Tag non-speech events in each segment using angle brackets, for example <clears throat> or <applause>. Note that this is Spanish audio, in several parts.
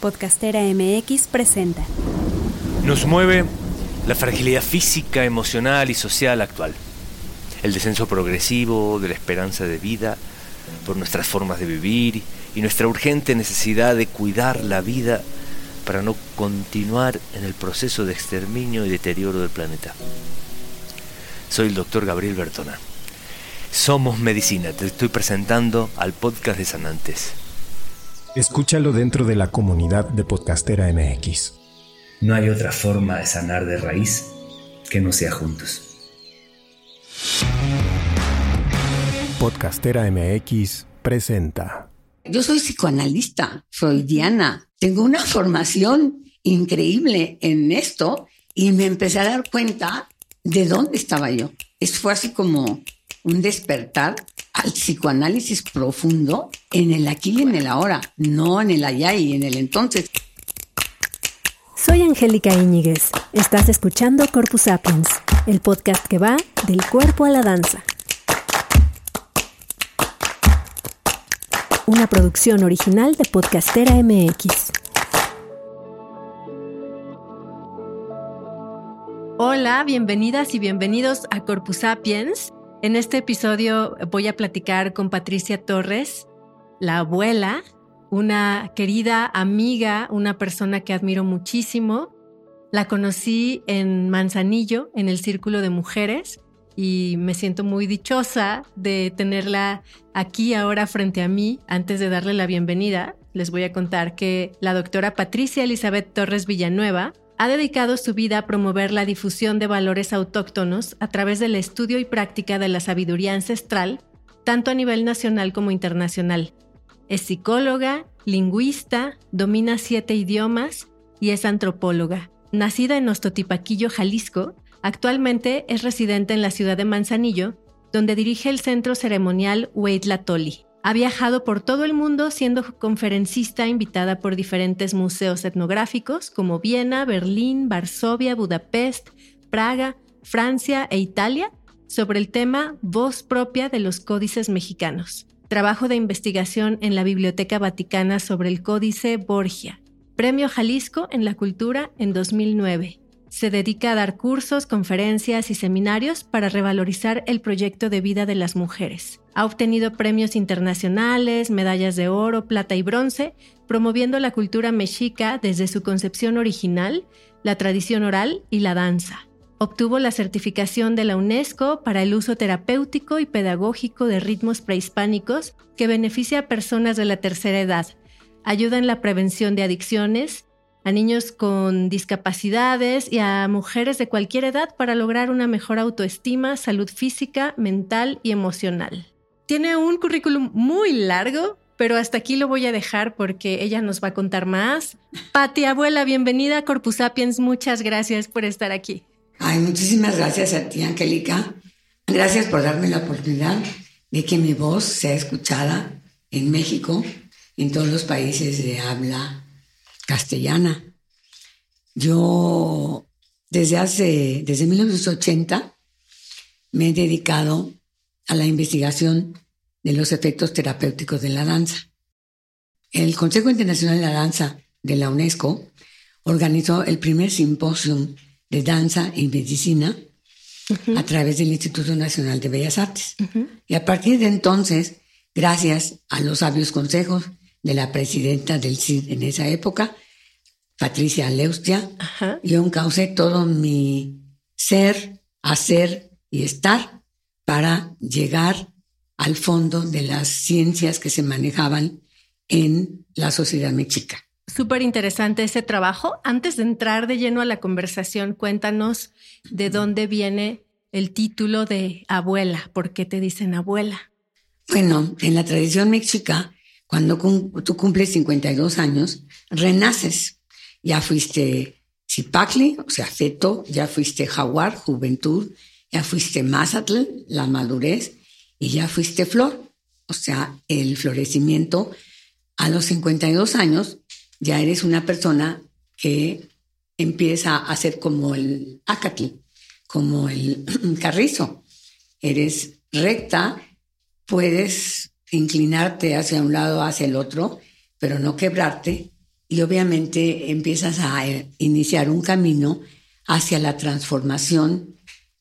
Podcastera MX presenta. Nos mueve la fragilidad física, emocional y social actual. El descenso progresivo de la esperanza de vida por nuestras formas de vivir y nuestra urgente necesidad de cuidar la vida para no continuar en el proceso de exterminio y deterioro del planeta. Soy el doctor Gabriel Bertona. Somos Medicina, te estoy presentando al podcast de Sanantes. Escúchalo dentro de la comunidad de Podcastera MX. No hay otra forma de sanar de raíz que no sea juntos. Podcastera MX presenta. Yo soy psicoanalista, soy Diana. Tengo una formación increíble en esto y me empecé a dar cuenta de dónde estaba yo. Es fue así como un despertar al psicoanálisis profundo en el aquí y en el ahora, no en el allá y en el entonces. Soy Angélica Íñiguez. Estás escuchando Corpus Sapiens, el podcast que va del cuerpo a la danza. Una producción original de Podcastera MX. Hola, bienvenidas y bienvenidos a Corpus Sapiens. En este episodio voy a platicar con Patricia Torres, la abuela, una querida amiga, una persona que admiro muchísimo. La conocí en Manzanillo, en el Círculo de Mujeres, y me siento muy dichosa de tenerla aquí ahora frente a mí. Antes de darle la bienvenida, les voy a contar que la doctora Patricia Elizabeth Torres Villanueva ha dedicado su vida a promover la difusión de valores autóctonos a través del estudio y práctica de la sabiduría ancestral, tanto a nivel nacional como internacional. Es psicóloga, lingüista, domina siete idiomas y es antropóloga. Nacida en Ostotipaquillo, Jalisco, actualmente es residente en la ciudad de Manzanillo, donde dirige el centro ceremonial Hueytlatoli. Ha viajado por todo el mundo siendo conferencista invitada por diferentes museos etnográficos como Viena, Berlín, Varsovia, Budapest, Praga, Francia e Italia sobre el tema Voz propia de los códices mexicanos. Trabajo de investigación en la Biblioteca Vaticana sobre el Códice Borgia. Premio Jalisco en la Cultura en 2009. Se dedica a dar cursos, conferencias y seminarios para revalorizar el proyecto de vida de las mujeres. Ha obtenido premios internacionales, medallas de oro, plata y bronce, promoviendo la cultura mexica desde su concepción original, la tradición oral y la danza. Obtuvo la certificación de la UNESCO para el uso terapéutico y pedagógico de ritmos prehispánicos que beneficia a personas de la tercera edad, ayuda en la prevención de adicciones, a niños con discapacidades y a mujeres de cualquier edad para lograr una mejor autoestima, salud física, mental y emocional. Tiene un currículum muy largo, pero hasta aquí lo voy a dejar porque ella nos va a contar más. <laughs> Pati, abuela, bienvenida a Corpus Sapiens. Muchas gracias por estar aquí. Ay, muchísimas gracias a ti, Angélica. Gracias por darme la oportunidad de que mi voz sea escuchada en México, en todos los países de habla castellana. Yo desde hace, desde 1980, me he dedicado a la investigación de los efectos terapéuticos de la danza. El Consejo Internacional de la Danza de la UNESCO organizó el primer simposio de danza y medicina a través del Instituto Nacional de Bellas Artes. Y a partir de entonces, gracias a los sabios consejos de la presidenta del CID en esa época, Patricia Leustia, yo encaucé todo mi ser, hacer y estar para llegar al fondo de las ciencias que se manejaban en la sociedad mexica. Súper interesante ese trabajo. Antes de entrar de lleno a la conversación, cuéntanos de dónde viene el título de abuela. ¿Por qué te dicen abuela? Bueno, en la tradición mexica, cuando tú cumples 52 años, renaces. Ya fuiste Zipacli, o sea, feto, ya fuiste jaguar, juventud, ya fuiste mazatl, la madurez, y ya fuiste flor, o sea, el florecimiento. A los 52 años ya eres una persona que empieza a ser como el acatl, como el <clears throat> carrizo. Eres recta, puedes inclinarte hacia un lado, hacia el otro, pero no quebrarte. Y obviamente empiezas a eh, iniciar un camino hacia la transformación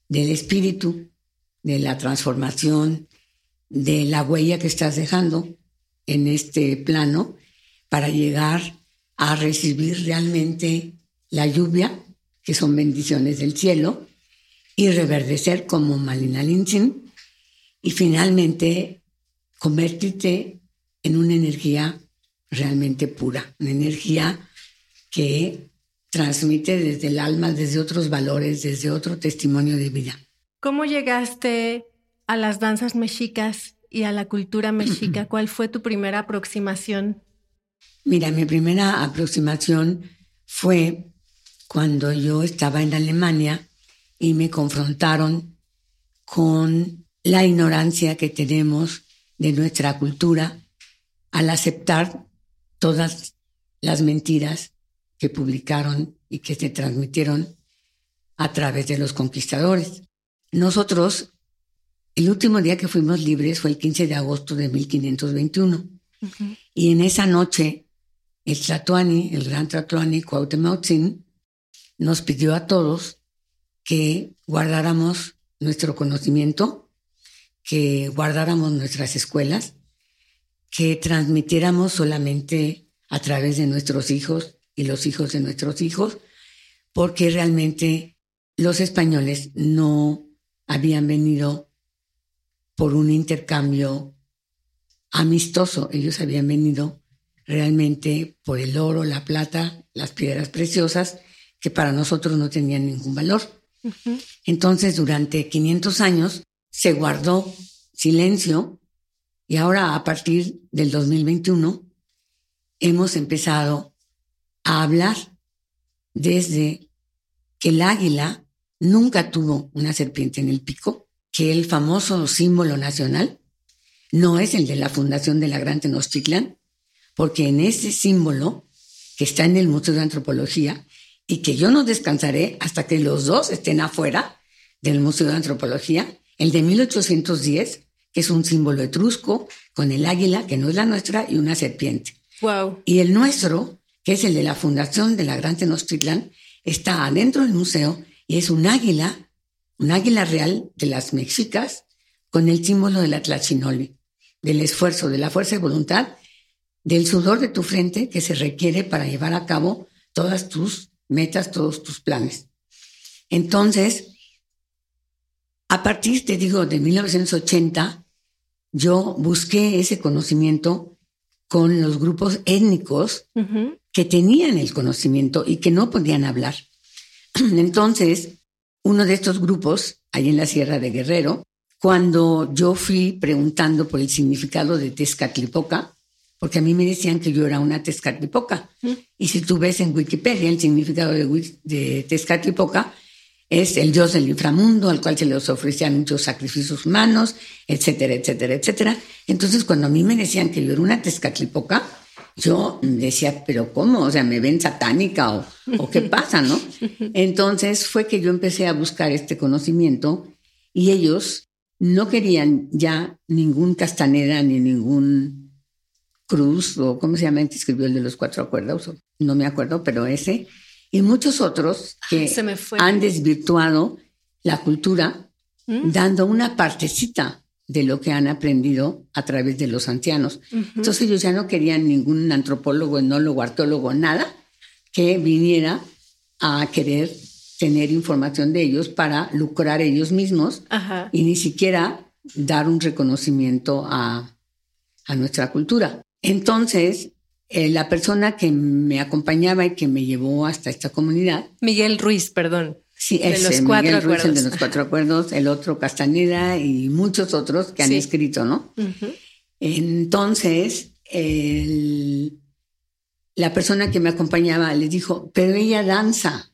del espíritu, de la transformación de la huella que estás dejando en este plano para llegar a recibir realmente la lluvia, que son bendiciones del cielo, y reverdecer como Malina Lynching, y finalmente convertirte en una energía realmente pura, una energía que transmite desde el alma, desde otros valores, desde otro testimonio de vida. ¿Cómo llegaste a las danzas mexicas y a la cultura mexica? <clears throat> ¿Cuál fue tu primera aproximación? Mira, mi primera aproximación fue cuando yo estaba en Alemania y me confrontaron con la ignorancia que tenemos de nuestra cultura al aceptar todas las mentiras que publicaron y que se transmitieron a través de los conquistadores. Nosotros, el último día que fuimos libres fue el 15 de agosto de 1521. Y en esa noche, el Tlatuani, el gran Tlatuani Cuauhtémoc nos pidió a todos que guardáramos nuestro conocimiento, que guardáramos nuestras escuelas, que transmitiéramos solamente a través de nuestros hijos y los hijos de nuestros hijos, porque realmente los españoles no habían venido por un intercambio amistoso, ellos habían venido realmente por el oro, la plata, las piedras preciosas, que para nosotros no tenían ningún valor. Entonces, durante 500 años se guardó silencio y ahora a partir del 2021 hemos empezado a hablar desde que el águila nunca tuvo una serpiente en el pico, que el famoso símbolo nacional no es el de la fundación de la Gran Tenochtitlan, porque en ese símbolo que está en el Museo de Antropología y que yo no descansaré hasta que los dos estén afuera del Museo de Antropología, el de 1810, que es un símbolo etrusco con el águila, que no es la nuestra, y una serpiente. Wow. Y el nuestro, que es el de la fundación de la Gran Tenochtitlan, está adentro del museo y es un águila, un águila real de las mexicas con el símbolo de la tlachinoli, del esfuerzo, de la fuerza de voluntad, del sudor de tu frente que se requiere para llevar a cabo todas tus metas, todos tus planes. Entonces, a partir, te digo, de 1980, yo busqué ese conocimiento con los grupos étnicos que tenían el conocimiento y que no podían hablar. <clears throat> Entonces, uno de estos grupos, ahí en la Sierra de Guerrero, cuando yo fui preguntando por el significado de Tezcatlipoca, porque a mí me decían que yo era una Tezcatlipoca. Y si tú ves en Wikipedia el significado de, de Tezcatlipoca, es el dios del inframundo al cual se les ofrecían muchos sacrificios humanos, etcétera, etcétera, etcétera. Entonces, cuando a mí me decían que yo era una Tezcatlipoca, yo decía, pero ¿cómo? O sea, ¿me ven satánica o, o qué <laughs> pasa, no? Entonces fue que yo empecé a buscar este conocimiento y ellos no querían ya ningún Castaneda ni ningún Cruz o cómo se llama, escribió el de los cuatro acuerdos, no me acuerdo, pero ese, y muchos otros que han desvirtuado la cultura ¿Mm? dando una partecita de lo que han aprendido a través de los ancianos. Entonces ellos ya no querían ningún antropólogo, enólogo, arqueólogo, nada que viniera a querer tener información de ellos para lucrar ellos mismos y ni siquiera dar un reconocimiento a, a nuestra cultura. Entonces, eh, la persona que me acompañaba y que me llevó hasta esta comunidad. Miguel Ruiz, perdón. Sí, de los cuatro Miguel Ruiz, el de los cuatro acuerdos, el otro Castaneda y muchos otros que han escrito, ¿no? Entonces, la persona que me acompañaba les dijo, pero ella danza,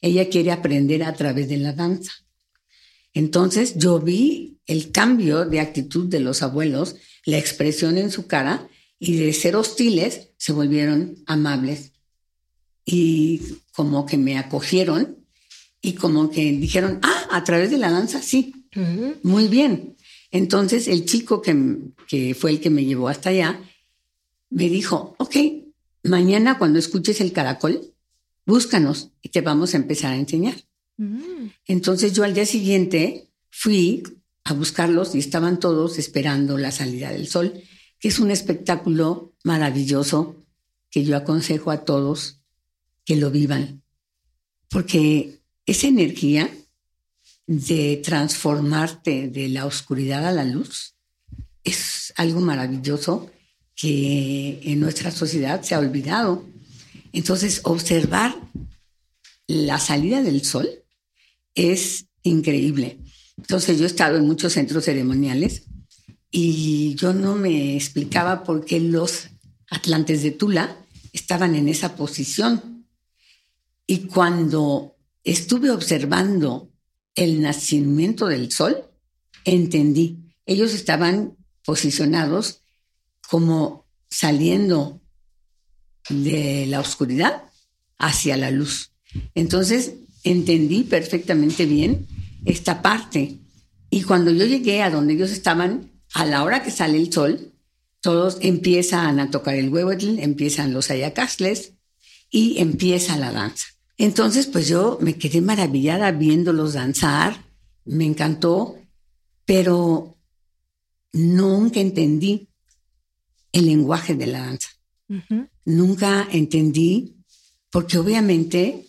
ella quiere aprender a través de la danza. Entonces yo vi el cambio de actitud de los abuelos, la expresión en su cara y de ser hostiles se volvieron amables y como que me acogieron y como que dijeron, ah, a través de la danza, sí, muy bien. Entonces el chico que, que, fue el que me llevó hasta allá me dijo, ok, mañana cuando escuches el caracol, búscanos y te vamos a empezar a enseñar. Mm. Entonces yo al día siguiente fui a buscarlos y estaban todos esperando la salida del sol, es un espectáculo maravilloso que yo aconsejo a todos que lo vivan, porque esa energía de transformarte de la oscuridad a la luz es algo maravilloso que en nuestra sociedad se ha olvidado. Entonces, observar la salida del sol es increíble. Entonces, yo he estado en muchos centros ceremoniales y yo no me explicaba por qué los atlantes de Tula estaban en esa posición. Y cuando estuve observando el nacimiento del sol, entendí. Ellos estaban posicionados como saliendo de la oscuridad hacia la luz. Entonces entendí perfectamente bien esta parte. Y cuando yo llegué a donde ellos estaban, a la hora que sale el sol, todos empiezan a tocar el huehuetl, empiezan los ayacasles y empieza la danza. Entonces, pues yo me quedé maravillada viéndolos danzar, me encantó, pero nunca entendí el lenguaje de la danza. Nunca entendí, porque obviamente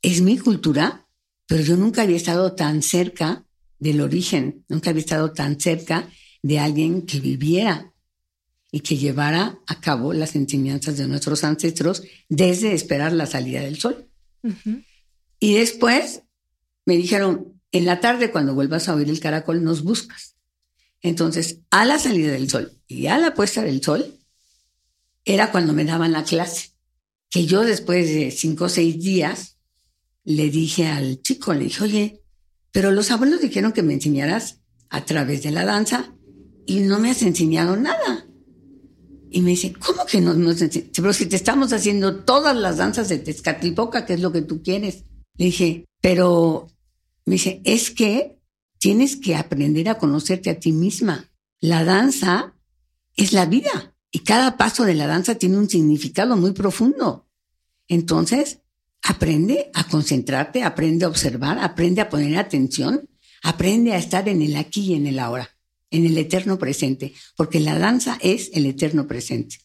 es mi cultura, pero yo nunca había estado tan cerca del origen, nunca había estado tan cerca de alguien que viviera y que llevara a cabo las enseñanzas de nuestros ancestros desde esperar la salida del sol. Y después me dijeron, en la tarde cuando vuelvas a oír el caracol nos buscas. Entonces, a la salida del sol y a la puesta del sol, era cuando me daban la clase. Que yo después de cinco o seis días le dije al chico, le dije, oye, pero los abuelos dijeron que me enseñaras a través de la danza y no me has enseñado nada. Y me dice, ¿cómo que no nos enseñas? Pero si te estamos haciendo todas las danzas de Tezcatlipoca, que es lo que tú quieres. Le dije, pero me dice, es que tienes que aprender a conocerte a ti misma. La danza es la vida y cada paso de la danza tiene un significado muy profundo. Entonces, aprende a concentrarte, aprende a observar, aprende a poner atención, aprende a estar en el aquí y en el ahora, en el eterno presente, porque la danza es el eterno presente.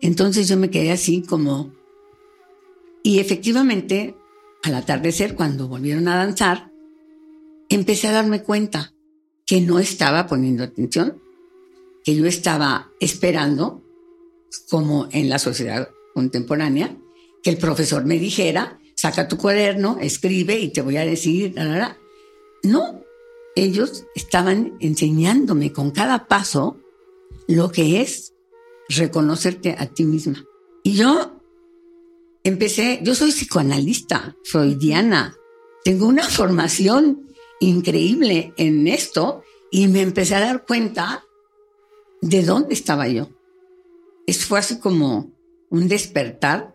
Entonces yo me quedé así como... Y efectivamente, al atardecer, cuando volvieron a danzar, empecé a darme cuenta que no estaba poniendo atención, que yo estaba esperando, como en la sociedad contemporánea, que el profesor me dijera, saca tu cuaderno, escribe y te voy a decir, la, la, la. no, ellos estaban enseñándome con cada paso lo que es reconocerte a ti misma. Y yo empecé, yo soy psicoanalista, freudiana, tengo una <laughs> formación increíble en esto y me empecé a dar cuenta de dónde estaba yo. Es fue así como un despertar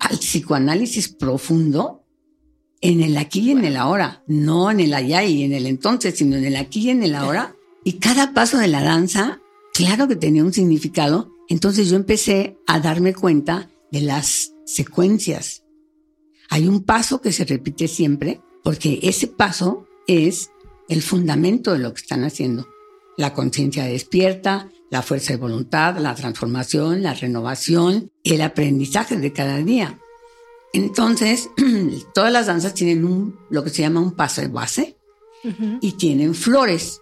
al psicoanálisis profundo en el aquí y en el ahora, no en el allá y en el entonces, sino en el aquí y en el ahora. Y cada paso de la danza, claro que tenía un significado. Entonces yo empecé a darme cuenta de las secuencias. Hay un paso que se repite siempre, porque ese paso es el fundamento de lo que están haciendo. La conciencia despierta, la fuerza de voluntad, la transformación, la renovación el aprendizaje de cada día. Entonces, <clears throat> todas las danzas tienen un, lo que se llama un paso de base y tienen flores.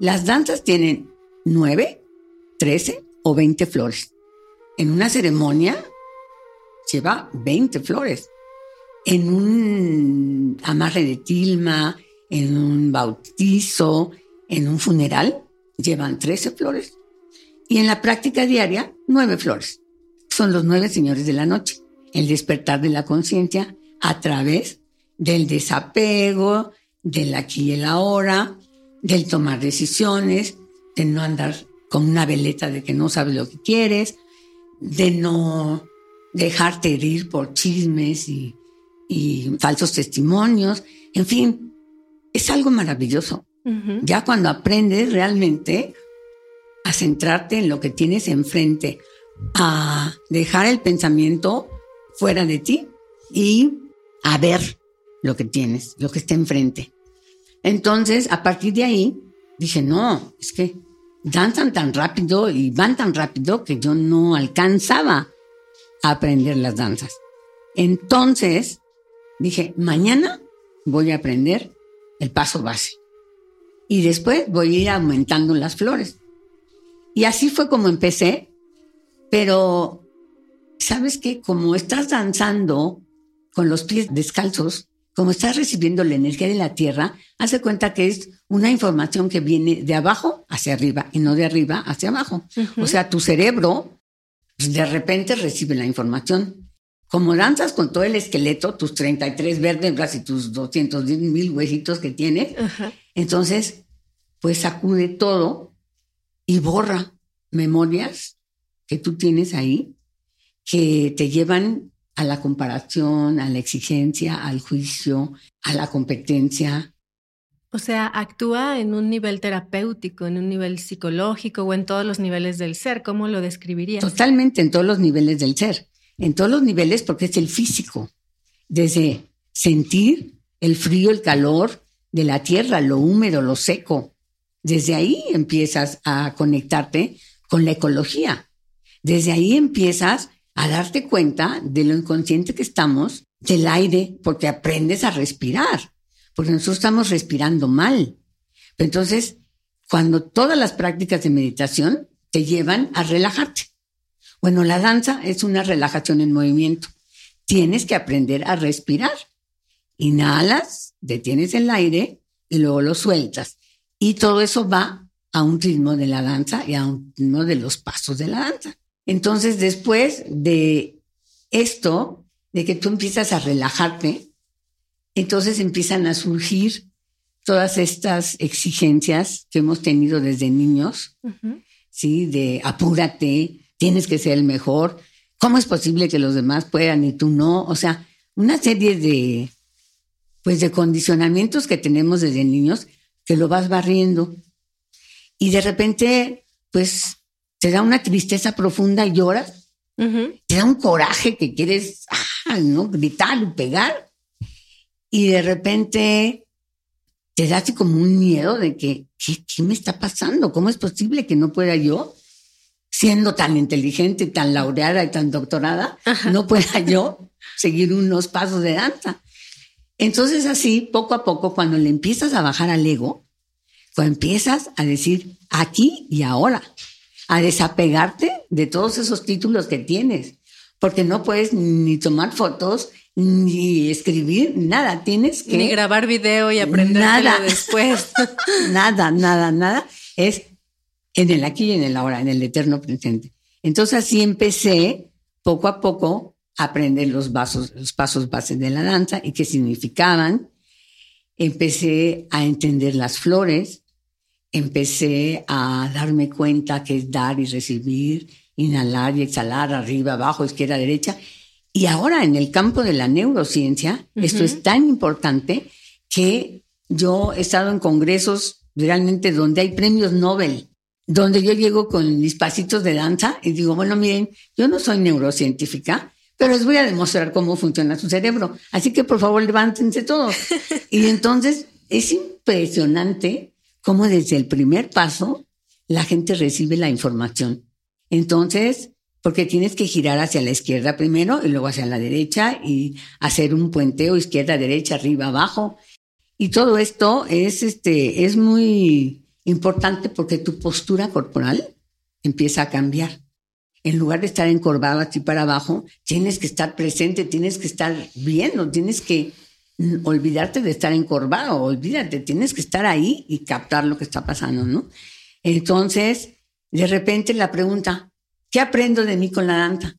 Las danzas tienen nueve, trece o veinte flores. En una ceremonia lleva 20 flores. En un amarre de tilma, en un bautizo, en un funeral, llevan 13 flores. Y en la práctica diaria, nueve flores. Son los nueve señores de la noche. El despertar de la conciencia a través del desapego, del aquí y el ahora, del tomar decisiones, de no andar con una veleta de que no sabes lo que quieres, de no dejarte herir por chismes y, y falsos testimonios. En fin, es algo maravilloso. Ya cuando aprendes realmente a centrarte en lo que tienes enfrente, a dejar el pensamiento fuera de ti y a ver lo que tienes, lo que está enfrente. Entonces, a partir de ahí, dije, no, es que danzan tan rápido y van tan rápido que yo no alcanzaba a aprender las danzas. Entonces, dije, mañana voy a aprender el paso base. Y después voy a ir aumentando las flores. Y así fue como empecé, pero sabes que como estás danzando con los pies descalzos, como estás recibiendo la energía de la tierra, hace cuenta que es una información que viene de abajo hacia arriba y no de arriba hacia abajo. O sea, tu cerebro pues, de repente recibe la información. Como danzas con todo el esqueleto, tus 33 vértebras y tus 210 mil huesitos que tienes, entonces, pues sacude todo y borra memorias que tú tienes ahí que te llevan a la comparación, a la exigencia, al juicio, a la competencia. O sea, actúa en un nivel terapéutico, en un nivel psicológico o en todos los niveles del ser. ¿Cómo lo describirías? Totalmente, en todos los niveles del ser. En todos los niveles porque es el físico. Desde sentir el frío, el calor de la tierra, lo húmedo, lo seco. Desde ahí empiezas a conectarte con la ecología. Desde ahí empiezas a darte cuenta de lo inconsciente que estamos del aire, porque aprendes a respirar, porque nosotros estamos respirando mal. Entonces, cuando todas las prácticas de meditación te llevan a relajarte. Bueno, la danza es una relajación en movimiento. Tienes que aprender a respirar. Inhalas, detienes el aire y luego lo sueltas. Y todo eso va a un ritmo de la danza y a un ritmo de los pasos de la danza. Entonces, después de esto, de que tú empiezas a relajarte, entonces empiezan a surgir todas estas exigencias que hemos tenido desde niños, ¿sí? De apúrate, tienes que ser el mejor, ¿cómo es posible que los demás puedan y tú no? O sea, una serie de, pues, de condicionamientos que tenemos desde niños que lo vas barriendo. Y de repente, pues, te da una tristeza profunda y lloras, te da un coraje que quieres ah, ¿no? gritar y pegar, y de repente te da así como un miedo de que, ¿qué, me está pasando? ¿Cómo es posible que no pueda yo, siendo tan inteligente, tan laureada y tan doctorada, no pueda <laughs> yo seguir unos pasos de danza? Entonces así, poco a poco, cuando le empiezas a bajar al ego, cuando empiezas a decir aquí y ahora, a desapegarte de todos esos títulos que tienes, porque no puedes ni tomar fotos, ni escribir, nada, tienes que... Ni grabar video y aprender nada después. <laughs> nada, nada, nada. Es en el aquí y en el ahora, en el eterno presente. Entonces así empecé poco a poco a aprender los, vasos, los pasos bases de la danza y qué significaban. Empecé a entender las flores, empecé a darme cuenta que es dar y recibir, inhalar y exhalar, arriba, abajo, izquierda, derecha. Y ahora en el campo de la neurociencia, esto es tan importante que yo he estado en congresos realmente donde hay premios Nobel, donde yo llego con mis pasitos de danza y digo, bueno, miren, yo no soy neurocientífica, pero les voy a demostrar cómo funciona su cerebro. Así que por favor levántense todos. <laughs> y entonces es impresionante cómo desde el primer paso la gente recibe la información. Entonces, porque tienes que girar hacia la izquierda primero y luego hacia la derecha y hacer un puenteo izquierda, derecha, arriba, abajo. Y todo esto es, este, es muy importante porque tu postura corporal empieza a cambiar. En lugar de estar encorvado así para abajo, tienes que estar presente, tienes que estar viendo, tienes que olvidarte de estar encorvado, olvídate, tienes que estar ahí y captar lo que está pasando, ¿no? Entonces, de repente la pregunta, ¿qué aprendo de mí con la danza?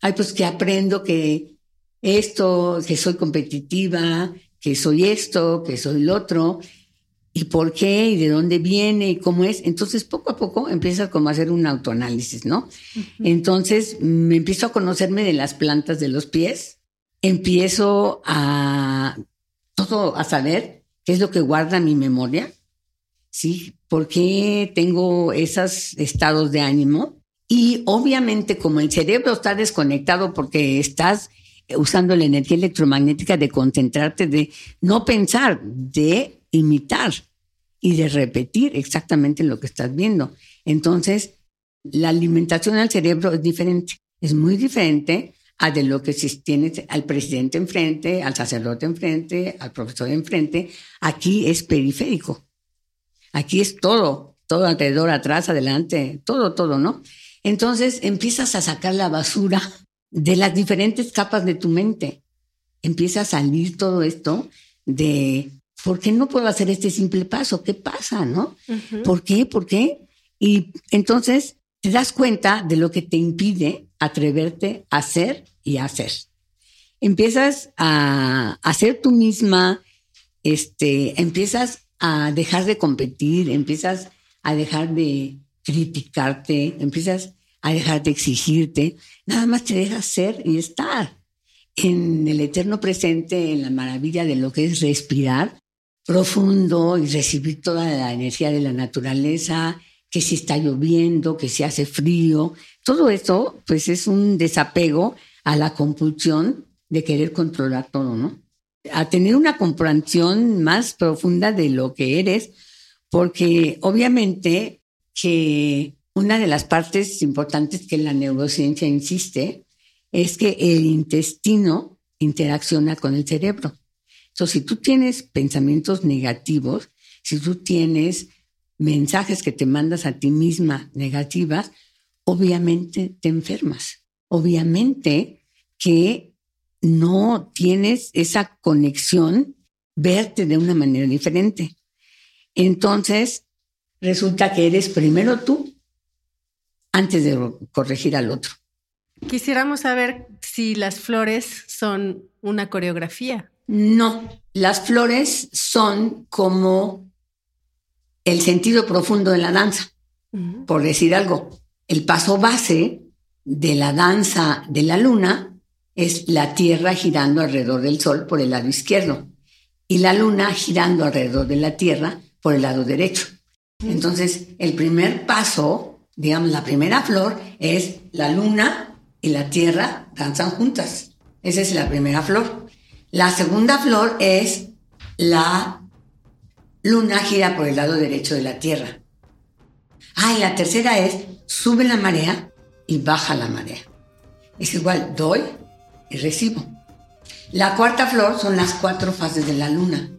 Ay, pues que aprendo que esto, que soy competitiva, que soy esto, que soy lo otro, y por qué, y de dónde viene, y cómo es. Entonces, poco a poco empiezas como a hacer un autoanálisis, ¿no? Entonces, me empiezo a conocerme de las plantas de los pies, empiezo a todo a saber qué es lo que guarda mi memoria, ¿sí? ¿Por qué tengo esos estados de ánimo? Y obviamente como el cerebro está desconectado porque estás usando la energía electromagnética de concentrarte, de no pensar, de imitar y de repetir exactamente lo que estás viendo. Entonces, la alimentación al cerebro es diferente, es muy diferente a de lo que si tienes al presidente enfrente, al sacerdote enfrente, al profesor enfrente. Aquí es periférico. Aquí es todo, todo alrededor, atrás, adelante, todo, todo, ¿no? Entonces empiezas a sacar la basura de las diferentes capas de tu mente. Empieza a salir todo esto de, ¿por qué no puedo hacer este simple paso? ¿Qué pasa, no? ¿Por qué? ¿Por qué? Y entonces te das cuenta de lo que te impide atreverte a hacer y a hacer. Empiezas a hacer tú misma, este, empiezas a dejar de competir, empiezas a dejar de criticarte, empiezas a dejar de exigirte, nada más te dejas ser y estar en el eterno presente, en la maravilla de lo que es respirar profundo y recibir toda la energía de la naturaleza, que si está lloviendo, que si hace frío, todo eso pues es un desapego a la compulsión de querer controlar todo, ¿no? A tener una comprensión más profunda de lo que eres, porque obviamente que una de las partes importantes que la neurociencia insiste es que el intestino interacciona con el cerebro. Entonces, si tú tienes pensamientos negativos, si tú tienes mensajes que te mandas a ti misma negativas, obviamente te enfermas. Obviamente que no tienes esa conexión, verte de una manera diferente. Entonces, resulta que eres primero tú antes de corregir al otro. Quisiéramos saber si las flores son una coreografía. No, las flores son como el sentido profundo de la danza, por decir algo. El paso base de la danza de la luna es la Tierra girando alrededor del Sol por el lado izquierdo y la luna girando alrededor de la Tierra por el lado derecho. Entonces, el primer paso digamos, la primera flor es la luna y la tierra danzan juntas. Esa es la primera flor. La segunda flor es la luna gira por el lado derecho de la tierra. Ah, y la tercera es sube la marea y baja la marea. Es igual, doy y recibo. La cuarta flor son las cuatro fases de la luna.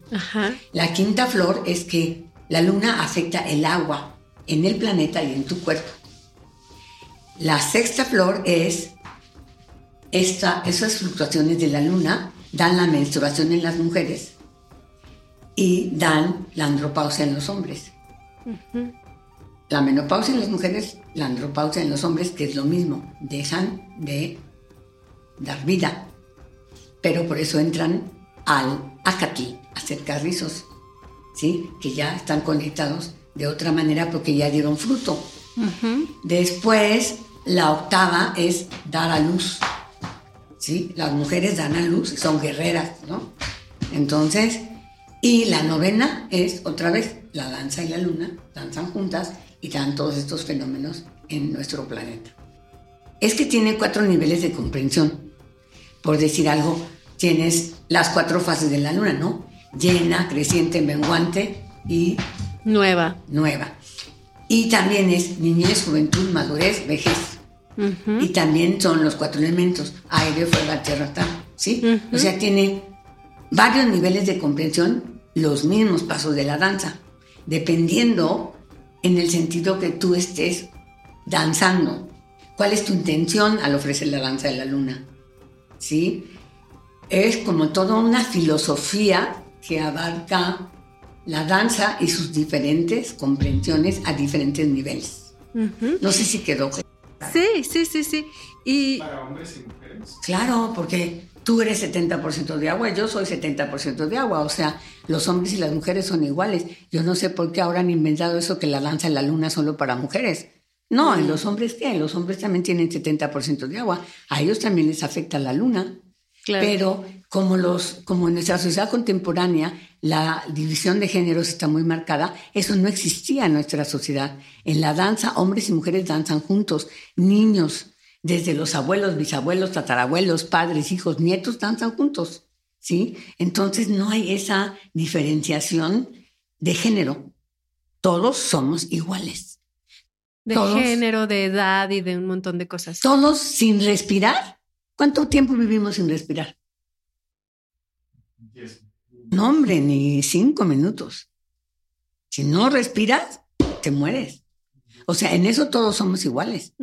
La quinta flor es que la luna afecta el agua, en el planeta y en tu cuerpo. La sexta flor es esta, esas fluctuaciones de la luna dan la menstruación en las mujeres y dan la andropausia en los hombres. La menopausia en las mujeres, la andropausia en los hombres, que es lo mismo, dejan de dar vida, pero por eso entran al acatl, a hacer carrizos, ¿sí? que ya están conectados de otra manera porque ya dieron fruto. Después, la octava es dar a luz. ¿sí? Las mujeres dan a luz, son guerreras, ¿no? Entonces, y la novena es otra vez la danza y la luna, danzan juntas y dan todos estos fenómenos en nuestro planeta. Es que tiene cuatro niveles de comprensión. Por decir algo, tienes las cuatro fases de la luna, ¿no? Llena, creciente, menguante y Nueva. Nueva. Y también es niñez, juventud, madurez, vejez. Y también son los cuatro elementos, aire, fuego, tierra, tal. ¿Sí? O sea, tiene varios niveles de comprensión, los mismos pasos de la danza, dependiendo en el sentido que tú estés danzando. ¿Cuál es tu intención al ofrecer la danza de la luna? ¿Sí? Es como toda una filosofía que abarca la danza y sus diferentes comprensiones a diferentes niveles. No sé si quedó. Sí, sí, sí, sí. Y... Para hombres y mujeres. Claro, porque tú eres 70% de agua, yo soy 70% de agua, o sea, los hombres y las mujeres son iguales. Yo no sé por qué ahora han inventado eso que la danza en la luna solo para mujeres. No, en los hombres qué, los hombres también tienen 70% de agua, a ellos también les afecta la luna. Pero como, los, como en nuestra sociedad contemporánea la división de géneros está muy marcada, eso no existía en nuestra sociedad. En la danza, hombres y mujeres danzan juntos, niños, desde los abuelos, bisabuelos, tatarabuelos, padres, hijos, nietos, danzan juntos. ¿sí? Entonces no hay esa diferenciación de género. Todos somos iguales. De género, de edad y de un montón de cosas. Todos sin respirar. ¿Cuánto tiempo vivimos sin respirar? No, hombre, ni cinco minutos. Si no respiras, te mueres. O sea, en eso todos somos iguales.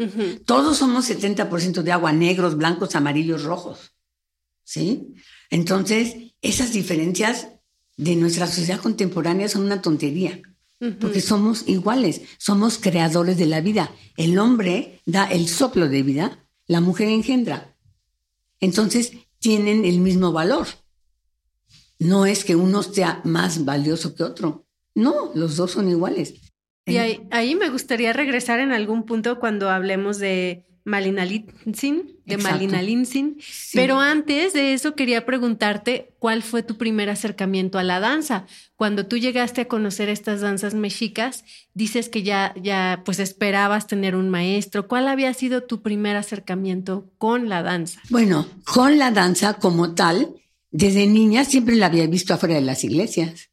Todos somos 70% de agua, negros, blancos, amarillos, rojos. ¿Sí? Entonces, esas diferencias de nuestra sociedad contemporánea son una tontería, porque somos iguales, somos creadores de la vida. El hombre da el soplo de vida, la mujer engendra. Entonces, tienen el mismo valor. No es que uno sea más valioso que otro. No, los dos son iguales. Y ahí, me gustaría regresar en algún punto cuando hablemos de Malina Linsin, de Malina Linsin. Pero antes de eso quería preguntarte cuál fue tu primer acercamiento a la danza. Cuando tú llegaste a conocer estas danzas mexicas, dices que ya, ya pues esperabas tener un maestro. ¿Cuál había sido tu primer acercamiento con la danza? Bueno, con la danza como tal, desde niña siempre la había visto afuera de las iglesias.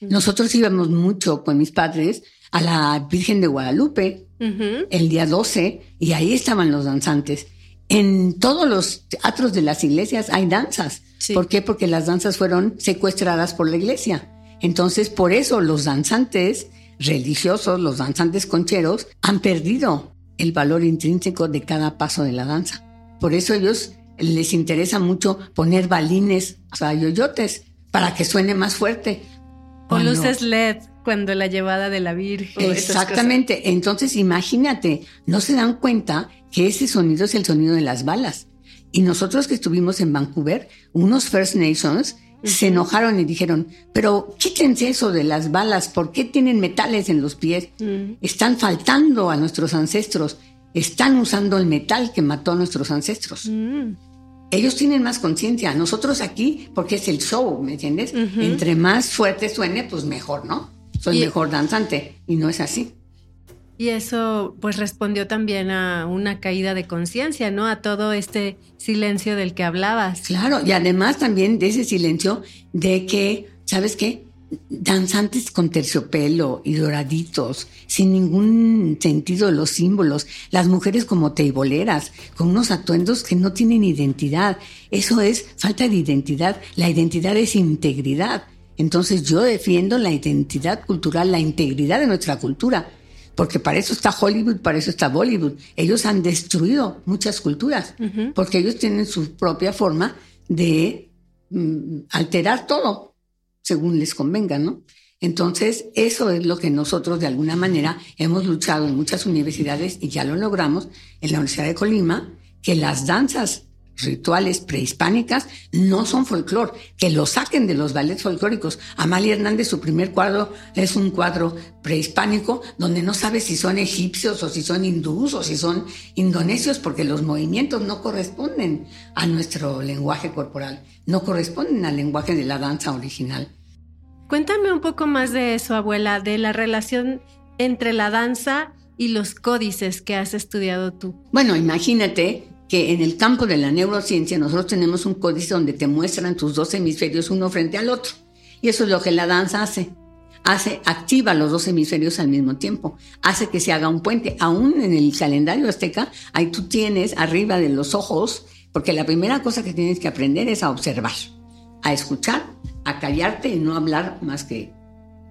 Nosotros íbamos mucho con mis padres a la Virgen de Guadalupe el día 12 y ahí estaban los danzantes. En todos los teatros de las iglesias hay danzas. ¿Por qué? Porque las danzas fueron secuestradas por la iglesia. Entonces, por eso los danzantes religiosos, los danzantes concheros, han perdido el valor intrínseco de cada paso de la danza. Por eso ellos les interesa mucho poner balines, o sea, yoyotes, para que suene más fuerte. O luces LED cuando la llevada de la Virgen. Exactamente. Entonces, imagínate, no se dan cuenta que ese sonido es el sonido de las balas. Y nosotros que estuvimos en Vancouver, unos First Nations se enojaron y dijeron, pero quítense eso de las balas, ¿por qué tienen metales en los pies? Están faltando a nuestros ancestros, están usando el metal que mató a nuestros ancestros. Ellos tienen más conciencia, nosotros aquí, porque es el show, ¿me entiendes? Entre más fuerte suene, pues mejor, ¿no? Soy mejor danzante y no es así. Y eso pues respondió también a una caída de conciencia, ¿no? A todo este silencio del que hablabas. Claro, y además también de ese silencio de que, ¿sabes qué? Danzantes con terciopelo y doraditos, sin ningún sentido de los símbolos, las mujeres como teiboleras, con unos atuendos que no tienen identidad. Eso es falta de identidad. La identidad es integridad. Entonces yo defiendo la identidad cultural, la integridad de nuestra cultura, porque para eso está Hollywood, para eso está Bollywood. Ellos han destruido muchas culturas, porque ellos tienen su propia forma de mm, alterar todo según les convenga, ¿no? Entonces, eso es lo que nosotros de alguna manera hemos luchado en muchas universidades y ya lo logramos en la Universidad de Colima, que las danzas rituales prehispánicas no son folclore, que lo saquen de los ballets folclóricos. Amalia Hernández, su primer cuadro es un cuadro prehispánico donde no sabe si son egipcios o si son hindús o si son indonesios, porque los movimientos no corresponden a nuestro lenguaje corporal, no corresponden al lenguaje de la danza original. Cuéntame un poco más de eso, abuela, de la relación entre la danza y los códices que has estudiado tú. Bueno, imagínate que en el campo de la neurociencia nosotros tenemos un códice donde te muestran tus dos hemisferios uno frente al otro. Y eso es lo que la danza hace. Hace, activa los dos hemisferios al mismo tiempo. Hace que se haga un puente. Aún en el calendario azteca, ahí tú tienes arriba de los ojos, porque la primera cosa que tienes que aprender es a observar, a escuchar, a callarte y no hablar más que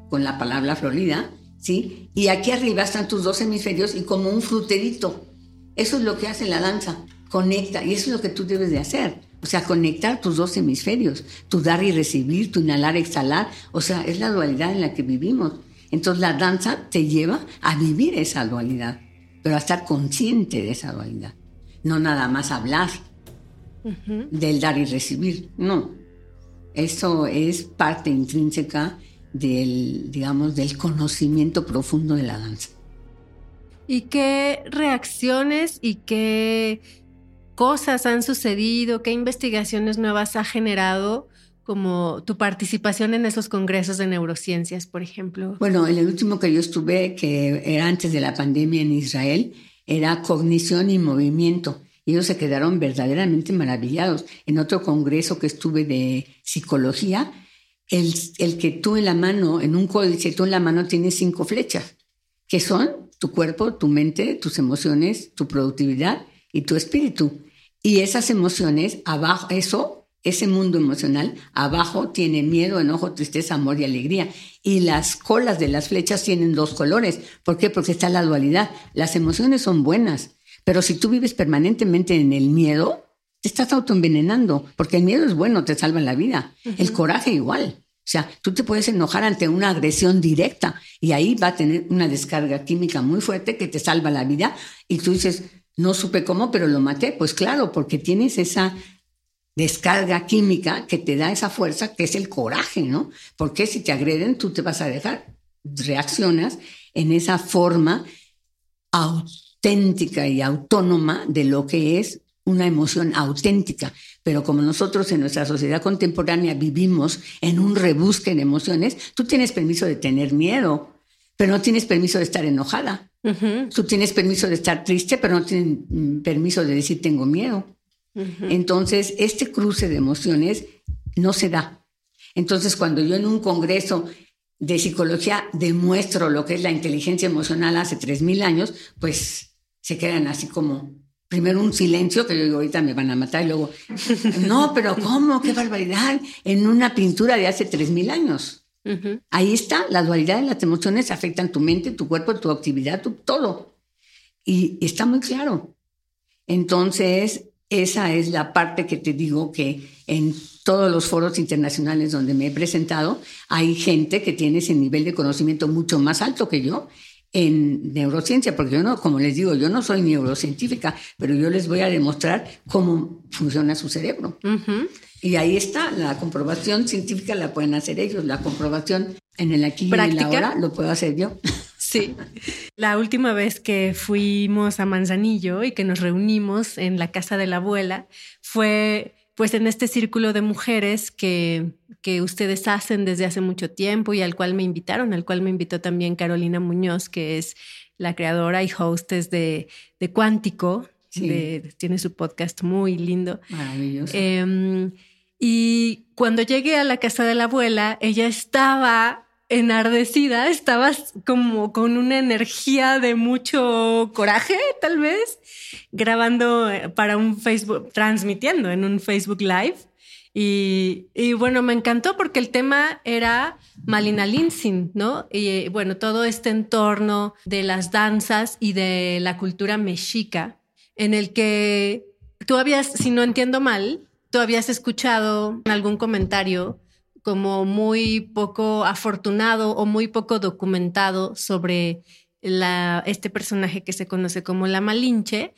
con la palabra florida, ¿sí? Y aquí arriba están tus dos hemisferios y como un fruterito. Eso es lo que hace la danza conecta, y eso es lo que tú debes de hacer. O sea, conectar tus dos hemisferios, tu dar y recibir, tu inhalar, exhalar. O sea, es la dualidad en la que vivimos. Entonces la danza te lleva a vivir esa dualidad, pero a estar consciente de esa dualidad. No nada más hablar del dar y recibir, no. Eso es parte intrínseca del, digamos, del conocimiento profundo de la danza. ¿Y qué reacciones y qué cosas han sucedido? ¿Qué investigaciones nuevas ha generado como tu participación en esos congresos de neurociencias, por ejemplo? Bueno, el último que yo estuve, que era antes de la pandemia en Israel, era cognición y movimiento. Ellos se quedaron verdaderamente maravillados. En otro congreso que estuve de psicología, el, el que tú en la mano, en un códice, tú en la mano tienes cinco flechas, que son tu cuerpo, tu mente, tus emociones, tu productividad y tu espíritu. Y esas emociones, abajo, eso ese mundo emocional, abajo tiene miedo, enojo, tristeza, amor y alegría. Y las colas de las flechas tienen dos colores. ¿Por qué? Porque está la dualidad. Las emociones son buenas, pero si tú vives permanentemente en el miedo, te estás autoenvenenando, porque el miedo es bueno, te salva la vida. El coraje igual. O sea, tú te puedes enojar ante una agresión directa y ahí va a tener una descarga química muy fuerte que te salva la vida y tú dices, no supe cómo, pero lo maté. Pues claro, porque tienes esa descarga química que te da esa fuerza que es el coraje, ¿no? Porque si te agreden, tú te vas a dejar, reaccionas en esa forma auténtica y autónoma de lo que es una emoción auténtica. Pero como nosotros en nuestra sociedad contemporánea vivimos en un rebusque de emociones, tú tienes permiso de tener miedo, pero no tienes permiso de estar enojada. Tú tienes permiso de estar triste, pero no tienes mm, permiso de decir tengo miedo. Entonces, este cruce de emociones no se da. Entonces, cuando yo en un congreso de psicología demuestro lo que es la inteligencia emocional hace 3.000 años, pues se quedan así como, primero un silencio, que yo digo, ahorita me van a matar, y luego, no, pero ¿cómo? ¡Qué barbaridad! En una pintura de hace 3.000 años. Ahí está, la dualidad de las emociones afectan tu mente, tu cuerpo, tu actividad, tu, todo. Y está muy claro. Entonces, esa es la parte que te digo que en todos los foros internacionales donde me he presentado hay gente que tiene ese nivel de conocimiento mucho más alto que yo en neurociencia, porque yo no, como les digo, yo no soy neurocientífica, pero yo les voy a demostrar cómo funciona su cerebro. Y ahí está, la comprobación científica la pueden hacer ellos, la comprobación en el aquí y en la ahora lo puedo hacer yo. <laughs> Sí. La última vez que fuimos a Manzanillo y que nos reunimos en la casa de la abuela fue pues en este círculo de mujeres que, que ustedes hacen desde hace mucho tiempo y al cual me invitaron, al cual me invitó también Carolina Muñoz, que es la creadora y hostess de, de Cuántico. tiene su podcast muy lindo. Maravilloso. Em, y cuando llegué a la casa de la abuela, ella estaba enardecida, estabas como con una energía de mucho coraje, tal vez, grabando eh, para un Facebook, transmitiendo en un Facebook Live. Y, bueno, me encantó porque el tema era Malina Linsin, ¿no? Y bueno, todo este entorno de las danzas y de la cultura mexica, en el que tú habías, si no entiendo mal, tú habías escuchado algún comentario como muy poco afortunado o muy poco documentado sobre la, este personaje que se conoce como la Malinche,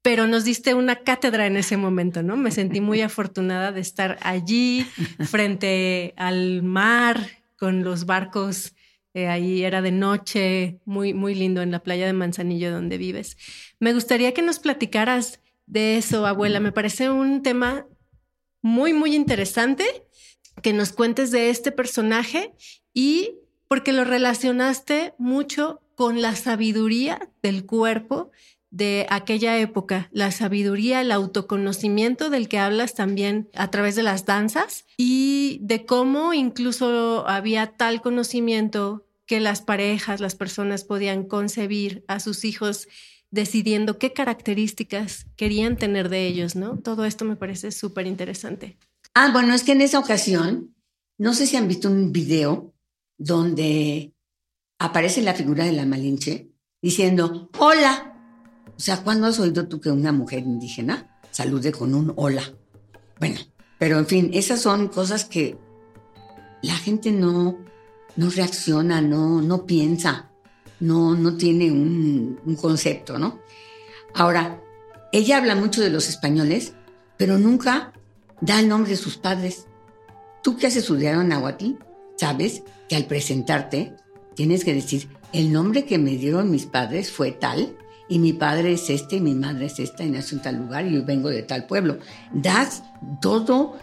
pero nos diste una cátedra en ese momento, ¿no? Me sentí muy <laughs> afortunada de estar allí frente al mar con los barcos. Eh, ahí era de noche, muy, muy lindo en la playa de Manzanillo donde vives. Me gustaría que nos platicaras de eso, abuela. Me parece un tema muy, muy interesante que nos cuentes de este personaje y porque lo relacionaste mucho con la sabiduría del cuerpo de aquella época, la sabiduría, el autoconocimiento del que hablas también a través de las danzas y de cómo incluso había tal conocimiento que las parejas, las personas podían concebir a sus hijos decidiendo qué características querían tener de ellos, ¿no? Todo esto me parece súper interesante. Ah, bueno, es que en esa ocasión, no sé si han visto un video donde aparece la figura de la Malinche diciendo, hola. O sea, ¿cuándo has oído tú que una mujer indígena salude con un hola? Bueno, pero en fin, esas son cosas que la gente no, no reacciona, no, no piensa, no, no tiene un, concepto, ¿no? Ahora, ella habla mucho de los españoles, pero nunca da el nombre de sus padres. Tú que has estudiado náhuatl, sabes que al presentarte tienes que decir, el nombre que me dieron mis padres fue tal y mi padre es este y mi madre es esta y nació en tal lugar y yo vengo de tal pueblo. Das todo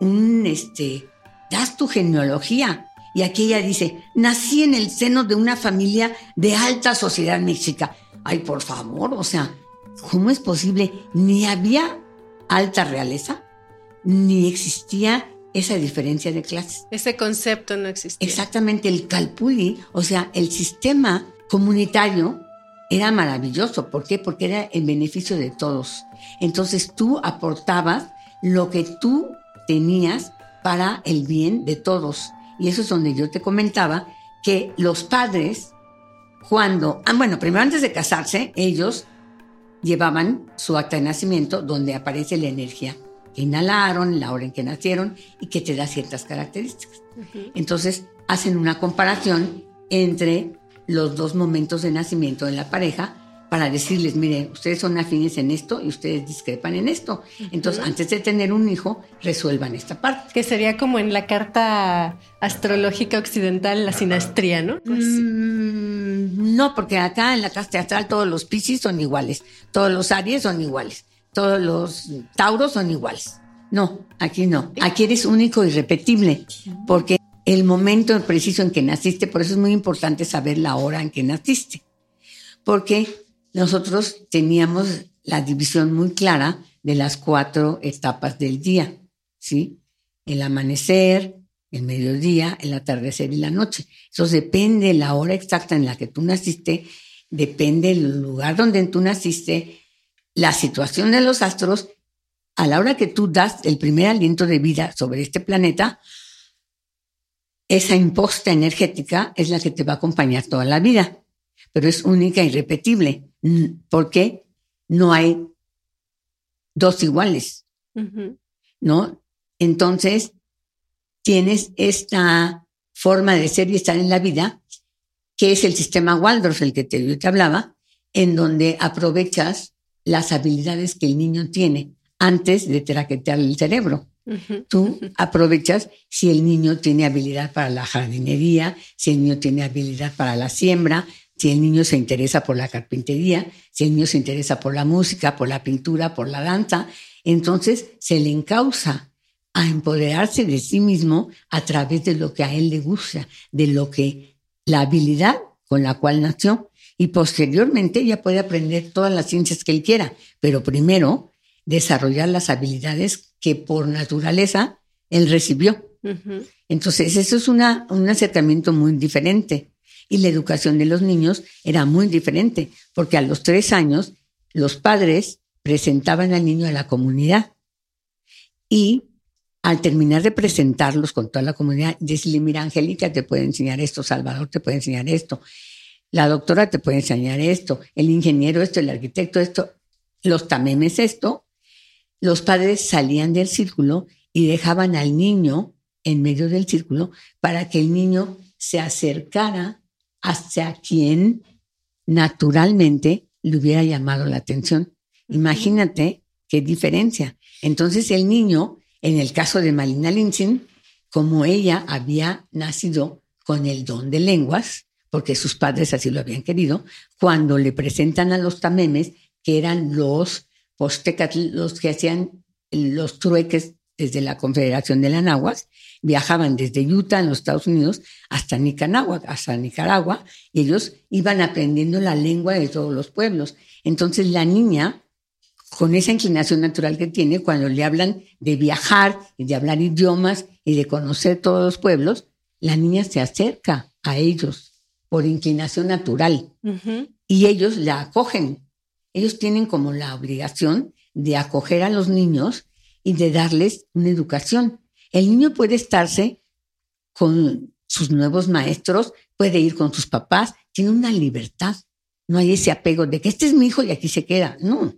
un, este, das tu genealogía. Y aquí ella dice, nací en el seno de una familia de alta sociedad mexica. Ay, por favor, o sea, ¿cómo es posible? Ni había alta realeza, ni existía esa diferencia de clases. Ese concepto no existía. Exactamente, el calpuli, o sea, el sistema comunitario era maravilloso. ¿Por qué? Porque era en beneficio de todos. Entonces tú aportabas lo que tú tenías para el bien de todos. Y eso es donde yo te comentaba que los padres, cuando, ah, bueno, primero antes de casarse, ellos llevaban su acta de nacimiento donde aparece la energía que inhalaron, la hora en que nacieron y que te da ciertas características. Entonces hacen una comparación entre los dos momentos de nacimiento de la pareja para decirles, miren, ustedes son afines en esto y ustedes discrepan en esto. Entonces, antes de tener un hijo, resuelvan esta parte. Que sería como en la carta astrológica occidental, la sinastría, ¿no? Mm, no, porque acá en la carta astral todos los Piscis son iguales, todos los Aries son iguales, todos los Tauros son iguales. No, aquí no. Aquí eres único y repetible, porque el momento preciso en que naciste, por eso es muy importante saber la hora en que naciste. Porque nosotros teníamos la división muy clara de las cuatro etapas del día, ¿sí? El amanecer, el mediodía, el atardecer y la noche. Eso depende de la hora exacta en la que tú naciste, depende del lugar donde tú naciste, la situación de los astros. A la hora que tú das el primer aliento de vida sobre este planeta, esa imposta energética es la que te va a acompañar toda la vida, pero es única y repetible. Porque no hay dos iguales, ¿no? Entonces, tienes esta forma de ser y estar en la vida, que es el sistema Waldorf, el que te, yo te hablaba, en donde aprovechas las habilidades que el niño tiene antes de traquetearle el cerebro. Tú aprovechas si el niño tiene habilidad para la jardinería, si el niño tiene habilidad para la siembra, si el niño se interesa por la carpintería, si el niño se interesa por la música, por la pintura, por la danza, entonces se le encausa a empoderarse de sí mismo a través de lo que a él le gusta, de lo que la habilidad con la cual nació. Y posteriormente ya puede aprender todas las ciencias que él quiera, pero primero desarrollar las habilidades que por naturaleza él recibió. Entonces, eso es una, un acercamiento muy diferente y la educación de los niños era muy diferente, porque a los tres años los padres presentaban al niño a la comunidad. Y al terminar de presentarlos con toda la comunidad, decirle, mira, Angélica te puede enseñar esto, Salvador te puede enseñar esto, la doctora te puede enseñar esto, el ingeniero esto, el arquitecto esto, los tamemes esto, los padres salían del círculo y dejaban al niño en medio del círculo para que el niño se acercara hacia quien naturalmente le hubiera llamado la atención. Imagínate qué diferencia. Entonces el niño, en el caso de Malina Linsin, como ella había nacido con el don de lenguas, porque sus padres así lo habían querido, cuando le presentan a los tamemes, que eran los postecas, los que hacían los trueques desde la Confederación de la Náhuatl, viajaban desde Utah en los Estados Unidos hasta Nicaragua, hasta Nicaragua, y ellos iban aprendiendo la lengua de todos los pueblos. Entonces la niña, con esa inclinación natural que tiene, cuando le hablan de viajar y de hablar idiomas y de conocer todos los pueblos, la niña se acerca a ellos por inclinación natural y ellos la acogen. Ellos tienen como la obligación de acoger a los niños y de darles una educación. El niño puede estarse con sus nuevos maestros, puede ir con sus papás, tiene una libertad. No hay ese apego de que este es mi hijo y aquí se queda. No.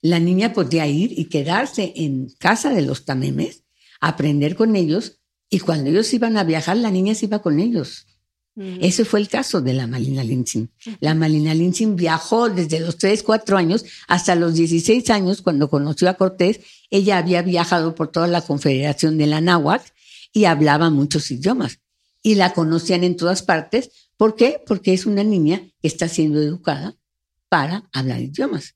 La niña podía ir y quedarse en casa de los tamemes, aprender con ellos, y cuando ellos iban a viajar, la niña se iba con ellos. Ese fue el caso de la Malina Linsin. La Malina Linsin viajó desde los 3, 4 años hasta los 16 años cuando conoció a Cortés. Ella había viajado por toda la Confederación de la Náhuatl y hablaba muchos idiomas. Y la conocían en todas partes. ¿Por qué? Porque es una niña que está siendo educada para hablar idiomas.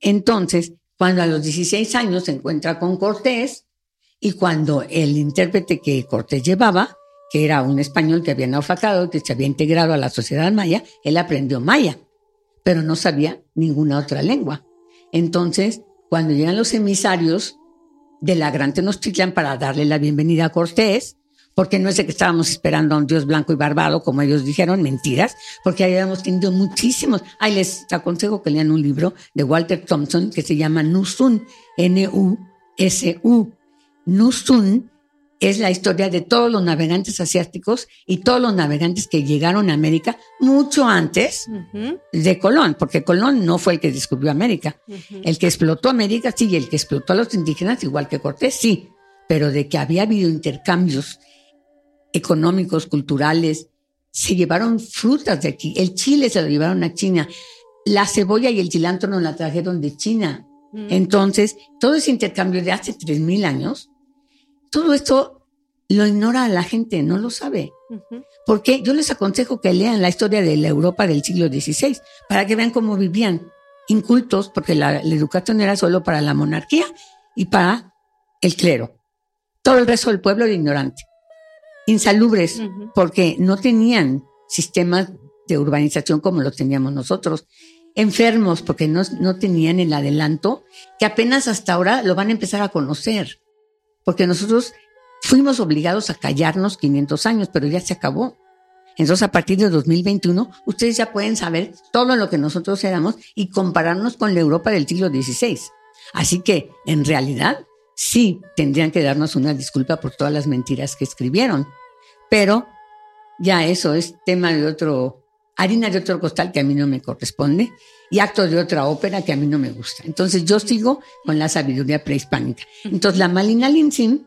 Entonces, cuando a los 16 años se encuentra con Cortés y cuando el intérprete que Cortés llevaba, era un español que había naufragado, que se había integrado a la sociedad maya, él aprendió maya, pero no sabía ninguna otra lengua. Entonces, cuando llegan los emisarios de la Gran Tenochtitlan para darle la bienvenida a Cortés, porque no es que estábamos esperando a un Dios blanco y barbado, como ellos dijeron, mentiras, porque habíamos tenido muchísimos. Ahí les aconsejo que lean un libro de Walter Thompson que se llama Nusun, N-U-S-U. Nusun es la historia de todos los navegantes asiáticos y todos los navegantes que llegaron a América mucho antes de Colón, porque Colón no fue el que descubrió América. El que explotó América, sí, y el que explotó a los indígenas, igual que Cortés, sí, pero de que había habido intercambios económicos, culturales. Se llevaron frutas de aquí. El chile se lo llevaron a China. La cebolla y el cilantro nos la trajeron de China. Entonces, todo ese intercambio de hace 3.000 años, todo esto lo ignora la gente, no lo sabe. Porque yo les aconsejo que lean la historia de la Europa del siglo XVI para que vean cómo vivían incultos, porque la educación era solo para la monarquía y para el clero. Todo el resto del pueblo era ignorante insalubres porque no tenían sistemas de urbanización como los teníamos nosotros. Enfermos porque no, no tenían el adelanto que apenas hasta ahora lo van a empezar a conocer. Porque nosotros fuimos obligados a callarnos 500 años, pero ya se acabó. Entonces, a partir de 2021, ustedes ya pueden saber todo lo que nosotros éramos y compararnos con la Europa del siglo XVI. Así que, en realidad, sí tendrían que darnos una disculpa por todas las mentiras que escribieron. Pero ya eso es tema de otro, harina de otro costal que a mí no me corresponde y acto de otra ópera que a mí no me gusta. Entonces yo sigo con la sabiduría prehispánica. Entonces la Malina Linsin,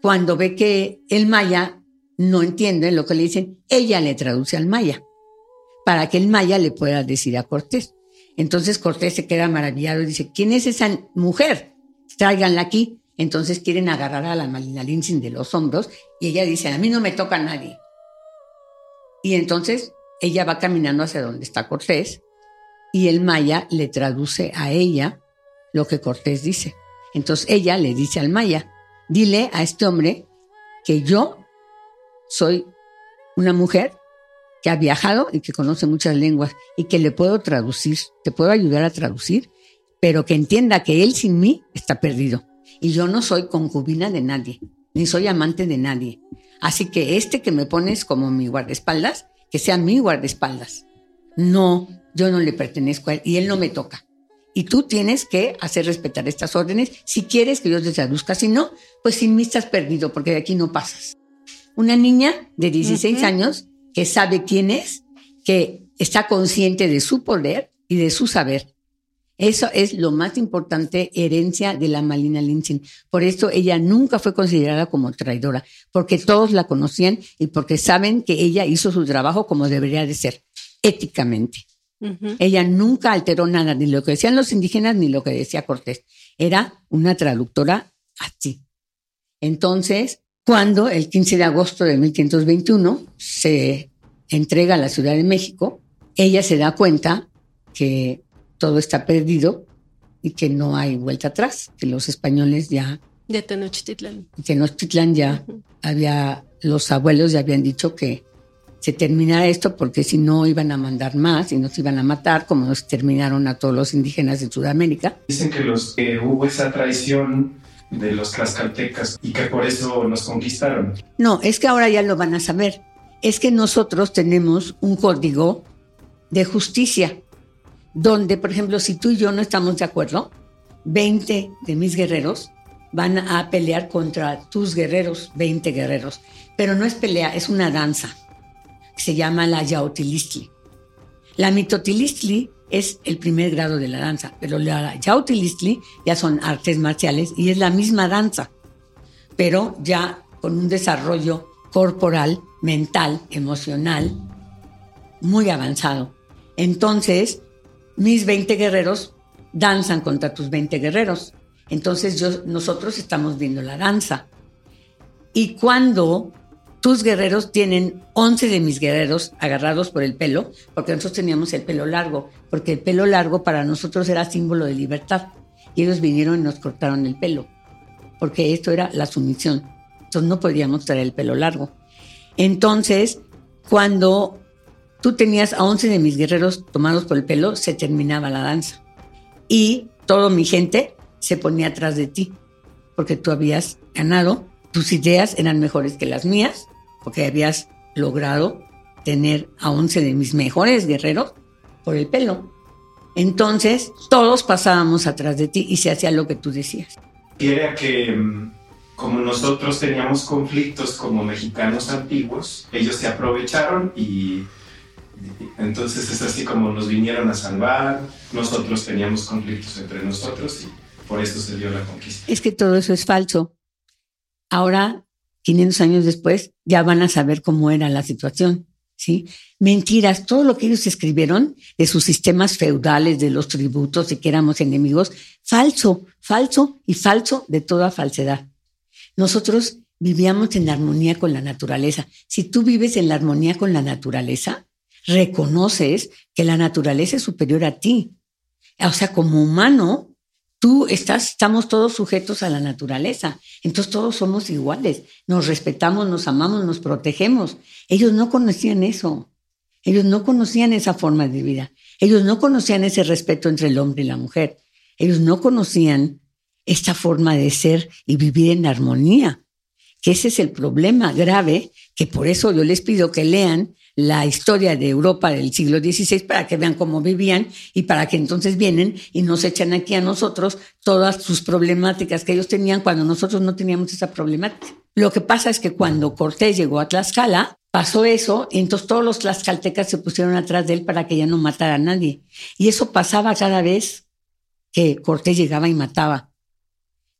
cuando ve que el maya no entiende lo que le dicen, ella le traduce al maya para que el maya le pueda decir a Cortés. Entonces Cortés se queda maravillado y dice, ¿quién es esa mujer? Tráiganla aquí. Entonces quieren agarrar a la Malina Linsin de los hombros y ella dice, a mí no me toca nadie. Y entonces ella va caminando hacia donde está Cortés y el maya le traduce a ella lo que Cortés dice. Entonces ella le dice al maya, dile a este hombre que yo soy una mujer que ha viajado y que conoce muchas lenguas y que le puedo traducir, te puedo ayudar a traducir, pero que entienda que él sin mí está perdido. Y yo no soy concubina de nadie, ni soy amante de nadie. Así que este que me pones como mi guardaespaldas, que sea mi guardaespaldas. No, yo no le pertenezco a él y él no me toca. Y tú tienes que hacer respetar estas órdenes si quieres que yo te traduzca. Si no, pues sin mí estás perdido porque de aquí no pasas. Una niña de 16 años que sabe quién es, que está consciente de su poder y de su saber eso es lo más importante, herencia de la Malina Linsin. Por eso ella nunca fue considerada como traidora, porque todos la conocían y porque saben que ella hizo su trabajo como debería de ser, éticamente. Ella nunca alteró nada, ni lo que decían los indígenas, ni lo que decía Cortés. Era una traductora así. Entonces, cuando el 15 de agosto de 1521 se entrega a la Ciudad de México, ella se da cuenta que todo está perdido y que no hay vuelta atrás, que los españoles ya... De Tenochtitlan. Tenochtitlan ya había, los abuelos ya habían dicho que se terminara esto porque si no iban a mandar más y nos iban a matar, como nos terminaron a todos los indígenas de Sudamérica. Dicen que los, hubo esa traición de los tlaxcaltecas y que por eso nos conquistaron. No, es que ahora ya lo van a saber. Es que nosotros tenemos un código de justicia donde, por ejemplo, si tú y yo no estamos de acuerdo, 20 de mis guerreros van a pelear contra tus guerreros, 20 guerreros. Pero no es pelea, es una danza. Se llama la yautilistli. La mitotilistli es el primer grado de la danza, pero la yautilistli ya son artes marciales y es la misma danza, pero ya con un desarrollo corporal, mental, emocional muy avanzado. Entonces, mis 20 guerreros danzan contra tus 20 guerreros. Entonces nosotros estamos viendo la danza. Y cuando tus guerreros tienen 11 de mis guerreros agarrados por el pelo, porque nosotros teníamos el pelo largo, porque el pelo largo para nosotros era símbolo de libertad. Y ellos vinieron y nos cortaron el pelo, porque esto era la sumisión. Entonces no podíamos traer el pelo largo. Entonces, cuando tú tenías a 11 de mis guerreros tomados por el pelo, se terminaba la danza. Y toda mi gente se ponía atrás de ti, porque tú habías ganado, tus ideas eran mejores que las mías, porque habías logrado tener a 11 de mis mejores guerreros por el pelo. Entonces, todos pasábamos atrás de ti y se hacía lo que tú decías. Y era que, mm, como nosotros teníamos conflictos como mexicanos antiguos, ellos se aprovecharon y entonces es así como nos vinieron a salvar, nosotros teníamos conflictos entre nosotros y por eso se dio la conquista. Es que todo eso es falso. Ahora 500 años después, ya van a saber cómo era la situación. ¿sí? Mentiras, todo lo que ellos escribieron de sus sistemas feudales, de los tributos y que éramos enemigos, falso, falso y falso de toda falsedad. Nosotros vivíamos en armonía con la naturaleza. Si tú vives en la armonía con la naturaleza, reconoces que la naturaleza es superior a ti. O sea, como humano, tú estás, estamos todos sujetos a la naturaleza. Entonces todos somos iguales. Nos respetamos, nos amamos, nos protegemos. Ellos no conocían eso. Ellos no conocían esa forma de vida. Ellos no conocían ese respeto entre el hombre y la mujer. Ellos no conocían esta forma de ser y vivir en armonía. Que ese es el problema grave, que por eso yo les pido que lean la historia de Europa del siglo XVI para que vean cómo vivían y para que entonces vienen y nos echan aquí a nosotros todas sus problemáticas que ellos tenían cuando nosotros no teníamos esa problemática. Lo que pasa es que cuando Cortés llegó a Tlaxcala, pasó eso y entonces todos los tlaxcaltecas se pusieron atrás de él para que ya no matara a nadie. Y eso pasaba cada vez que Cortés llegaba y mataba.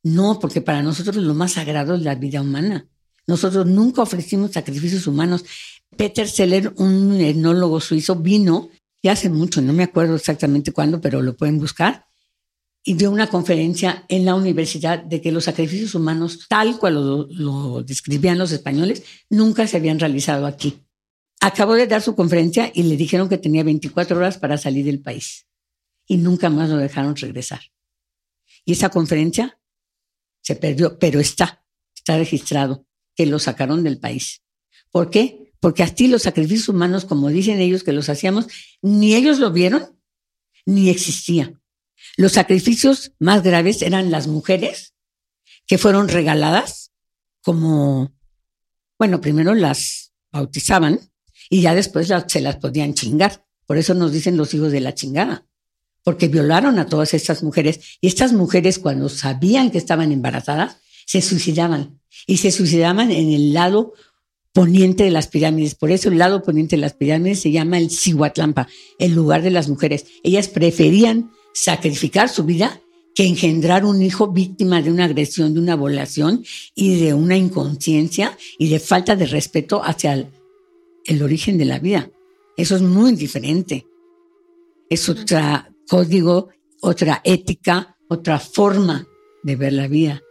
No, porque para nosotros lo más sagrado es la vida humana. Nosotros nunca ofrecimos sacrificios humanos. Peter Seller, un etnólogo suizo, vino ya hace mucho, no me acuerdo exactamente cuándo, pero lo pueden buscar, y dio una conferencia en la universidad de que los sacrificios humanos, tal cual lo, describían los españoles, nunca se habían realizado aquí. Acabó de dar su conferencia y le dijeron que tenía 24 horas para salir del país. Y nunca más lo dejaron regresar. Y esa conferencia se perdió, pero está, está registrado, que lo sacaron del país. ¿Por qué? Porque así los sacrificios humanos, como dicen ellos que los hacíamos, ni ellos lo vieron, ni existía. Los sacrificios más graves eran las mujeres que fueron regaladas como, bueno, primero las bautizaban y ya después se las podían chingar. Por eso nos dicen los hijos de la chingada, porque violaron a todas estas mujeres y estas mujeres cuando sabían que estaban embarazadas, se suicidaban y se suicidaban en el lado poniente de las pirámides. Por eso el lado poniente de las pirámides se llama el Cihuatlampa, el lugar de las mujeres. Ellas preferían sacrificar su vida que engendrar un hijo víctima de una agresión, de una violación y de una inconsciencia y de falta de respeto hacia el, el origen de la vida. Eso es muy diferente. Es otro código, otra ética, otra forma de ver la vida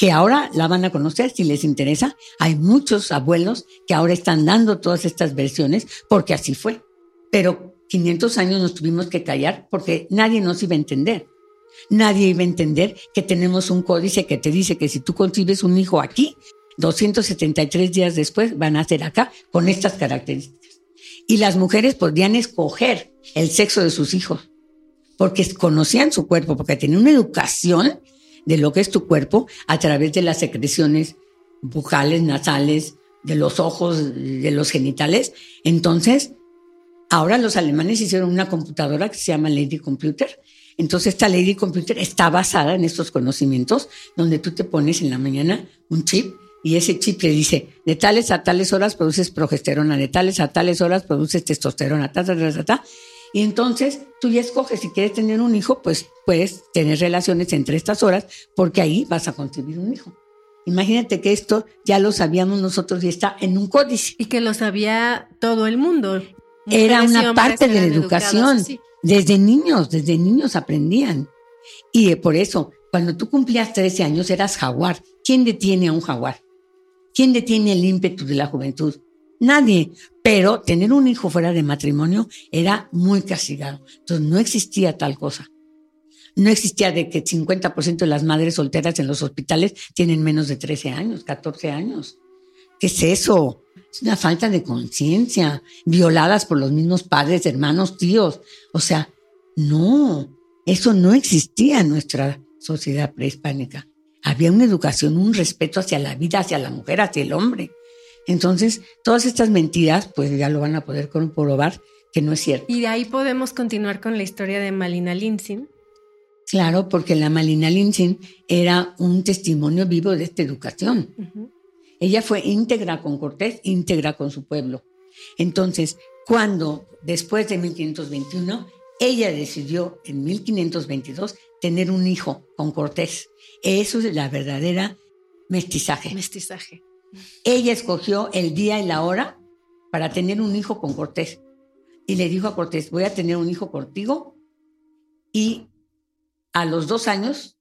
que ahora la van a conocer si les interesa. Hay muchos abuelos que ahora están dando todas estas versiones porque así fue. Pero 500 años nos tuvimos que callar porque nadie nos iba a entender. Nadie iba a entender que tenemos un códice que te dice que si tú concibes un hijo aquí, 273 días después van a ser acá con estas características. Y las mujeres podían escoger el sexo de sus hijos porque conocían su cuerpo, porque tenían una educación de lo que es tu cuerpo a través de las secreciones bucales, nasales, de los ojos, de los genitales. Entonces, ahora los alemanes hicieron una computadora que se llama Lady Computer. Entonces, esta Lady Computer está basada en estos conocimientos, donde tú te pones en la mañana un chip y ese chip le dice, de tales a tales horas produces progesterona, de tales a tales horas produces testosterona, ta, ta, ta, ta, y entonces tú ya escoges si quieres tener un hijo, pues puedes tener relaciones entre estas horas porque ahí vas a concebir un hijo. Imagínate que esto ya lo sabíamos nosotros y está en un códice. Y que lo sabía todo el mundo. Era una parte de la educación. Desde niños, desde niños aprendían. Y por eso, cuando tú cumplías 13 años eras jaguar. ¿Quién detiene a un jaguar? ¿Quién detiene el ímpetu de la juventud? Nadie. Pero tener un hijo fuera de matrimonio era muy castigado. Entonces no existía tal cosa. No existía de que 50% de las madres solteras en los hospitales tienen menos de 13 años, 14 años. ¿Qué es eso? Es una falta de conciencia, violadas por los mismos padres, hermanos, tíos. O sea, no, eso no existía en nuestra sociedad prehispánica. Había una educación, un respeto hacia la vida, hacia la mujer, hacia el hombre. Entonces, todas estas mentiras, pues ya lo van a poder comprobar que no es cierto. Y de ahí podemos continuar con la historia de Malina Linsin. Claro, porque la Malina Linsin era un testimonio vivo de esta educación. Ella fue íntegra con Cortés, íntegra con su pueblo. Entonces, cuando después de 1521, ella decidió en 1522 tener un hijo con Cortés. Eso es la verdadera mestizaje. Mestizaje. Ella escogió el día y la hora para tener un hijo con Cortés. Y le dijo a Cortés, voy a tener un hijo contigo y a los dos años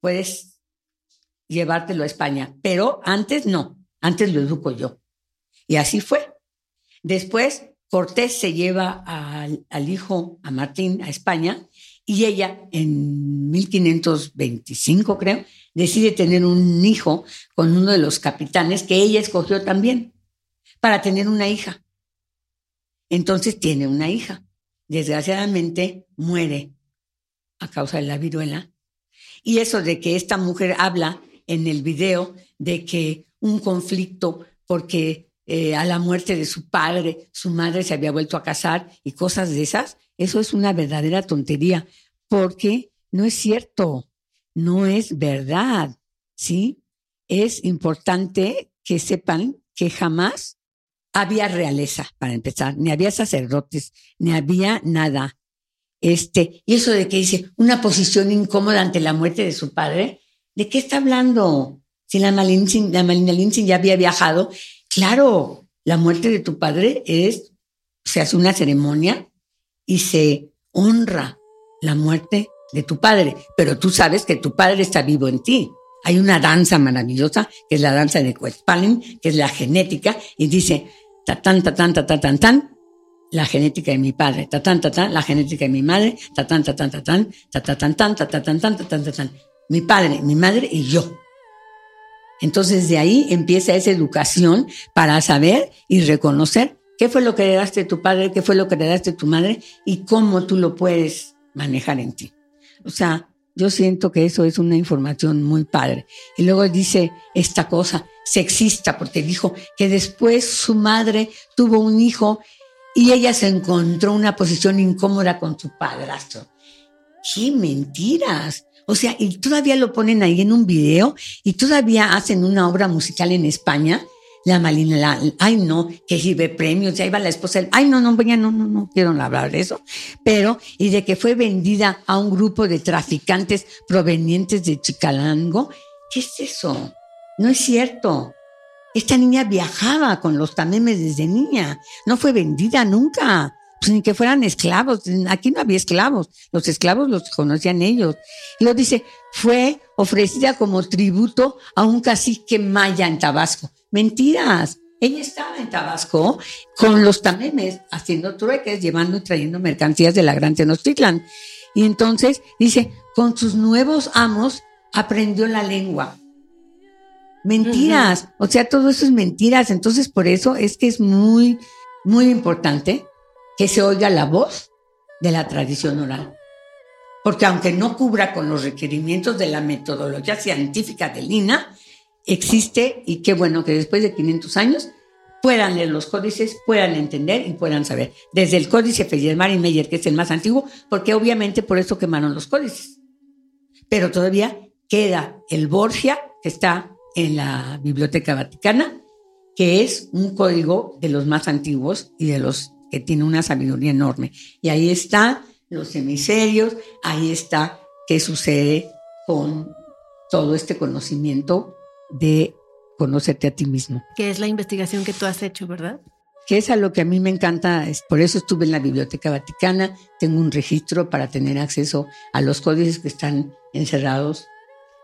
puedes llevártelo a España. Pero antes no, antes lo educo yo. Y así fue. Después Cortés se lleva al, hijo, a Martín, a España y ella, en 1525, creo, decide tener un hijo con uno de los capitanes que ella escogió también para tener una hija. Entonces tiene una hija. Desgraciadamente muere a causa de la viruela. Y eso de que esta mujer habla en el video de que un conflicto porque eh, a la muerte de su padre, su madre se había vuelto a casar y cosas de esas, eso es una verdadera tontería, porque no es cierto, no es verdad, ¿sí? Es importante que sepan que jamás había realeza, para empezar, ni había sacerdotes, ni había nada. Este, y eso de que dice una posición incómoda ante la muerte de su padre, ¿de qué está hablando? Si la Malina, la Malina ya había viajado, claro, la muerte de tu padre es, se hace una ceremonia y se honra la muerte de tu padre, pero tú sabes que tu padre está vivo en ti. Hay una danza maravillosa, que es la danza de Quetzalcoatl, que es la genética, y dice, ta tan, ta tan, ta tan, la genética de mi padre, ta tan, ta tan, la genética de mi madre, ta tan, ta tan, ta tan, ta tan, tan, tan, ta tan, tan, ta tan, ta tan, mi padre, mi madre y yo. Entonces de ahí empieza esa educación para saber y reconocer qué fue lo que heredaste de tu padre, qué fue lo que heredaste de tu madre y cómo tú lo puedes manejar en ti. O sea, yo siento que eso es una información muy padre. Y luego dice esta cosa sexista, porque dijo que después su madre tuvo un hijo y ella se encontró una posición incómoda con su padrastro. ¡Qué mentiras! O sea, y todavía lo ponen ahí en un video y todavía hacen una obra musical en España la Malina, la, ay no, que recibe premios, ya iba la esposa, ay no, no, no, no, no quiero hablar de eso, pero, y de que fue vendida a un grupo de traficantes provenientes de Chicalango, ¿qué es eso? No es cierto. Esta niña viajaba con los tamemes desde niña, no fue vendida nunca, pues ni que fueran esclavos, aquí no había esclavos, los esclavos los conocían ellos. Y lo dice, fue ofrecida como tributo a un cacique maya en Tabasco. Mentiras. Ella estaba en Tabasco con los tamemes haciendo trueques, llevando y trayendo mercancías de la Gran Tenochtitlan. Y entonces dice, con sus nuevos amos aprendió la lengua. Mentiras. O sea, todo eso es mentiras. Entonces, por eso es que es muy, muy importante que se oiga la voz de la tradición oral. Porque aunque no cubra con los requerimientos de la metodología científica de Lina, existe y qué bueno que después de 500 años puedan leer los códices, puedan entender y puedan saber. Desde el códice Feyermar y Meyer, que es el más antiguo, porque obviamente por eso quemaron los códices. Pero todavía queda el Borgia, que está en la Biblioteca Vaticana, que es un código de los más antiguos y de los que tiene una sabiduría enorme. Y ahí está los hemisferios, ahí está qué sucede con todo este conocimiento de conocerte a ti mismo. Que es la investigación que tú has hecho, ¿verdad? Que es a lo que a mí me encanta, es, por eso estuve en la Biblioteca Vaticana, tengo un registro para tener acceso a los códices que están encerrados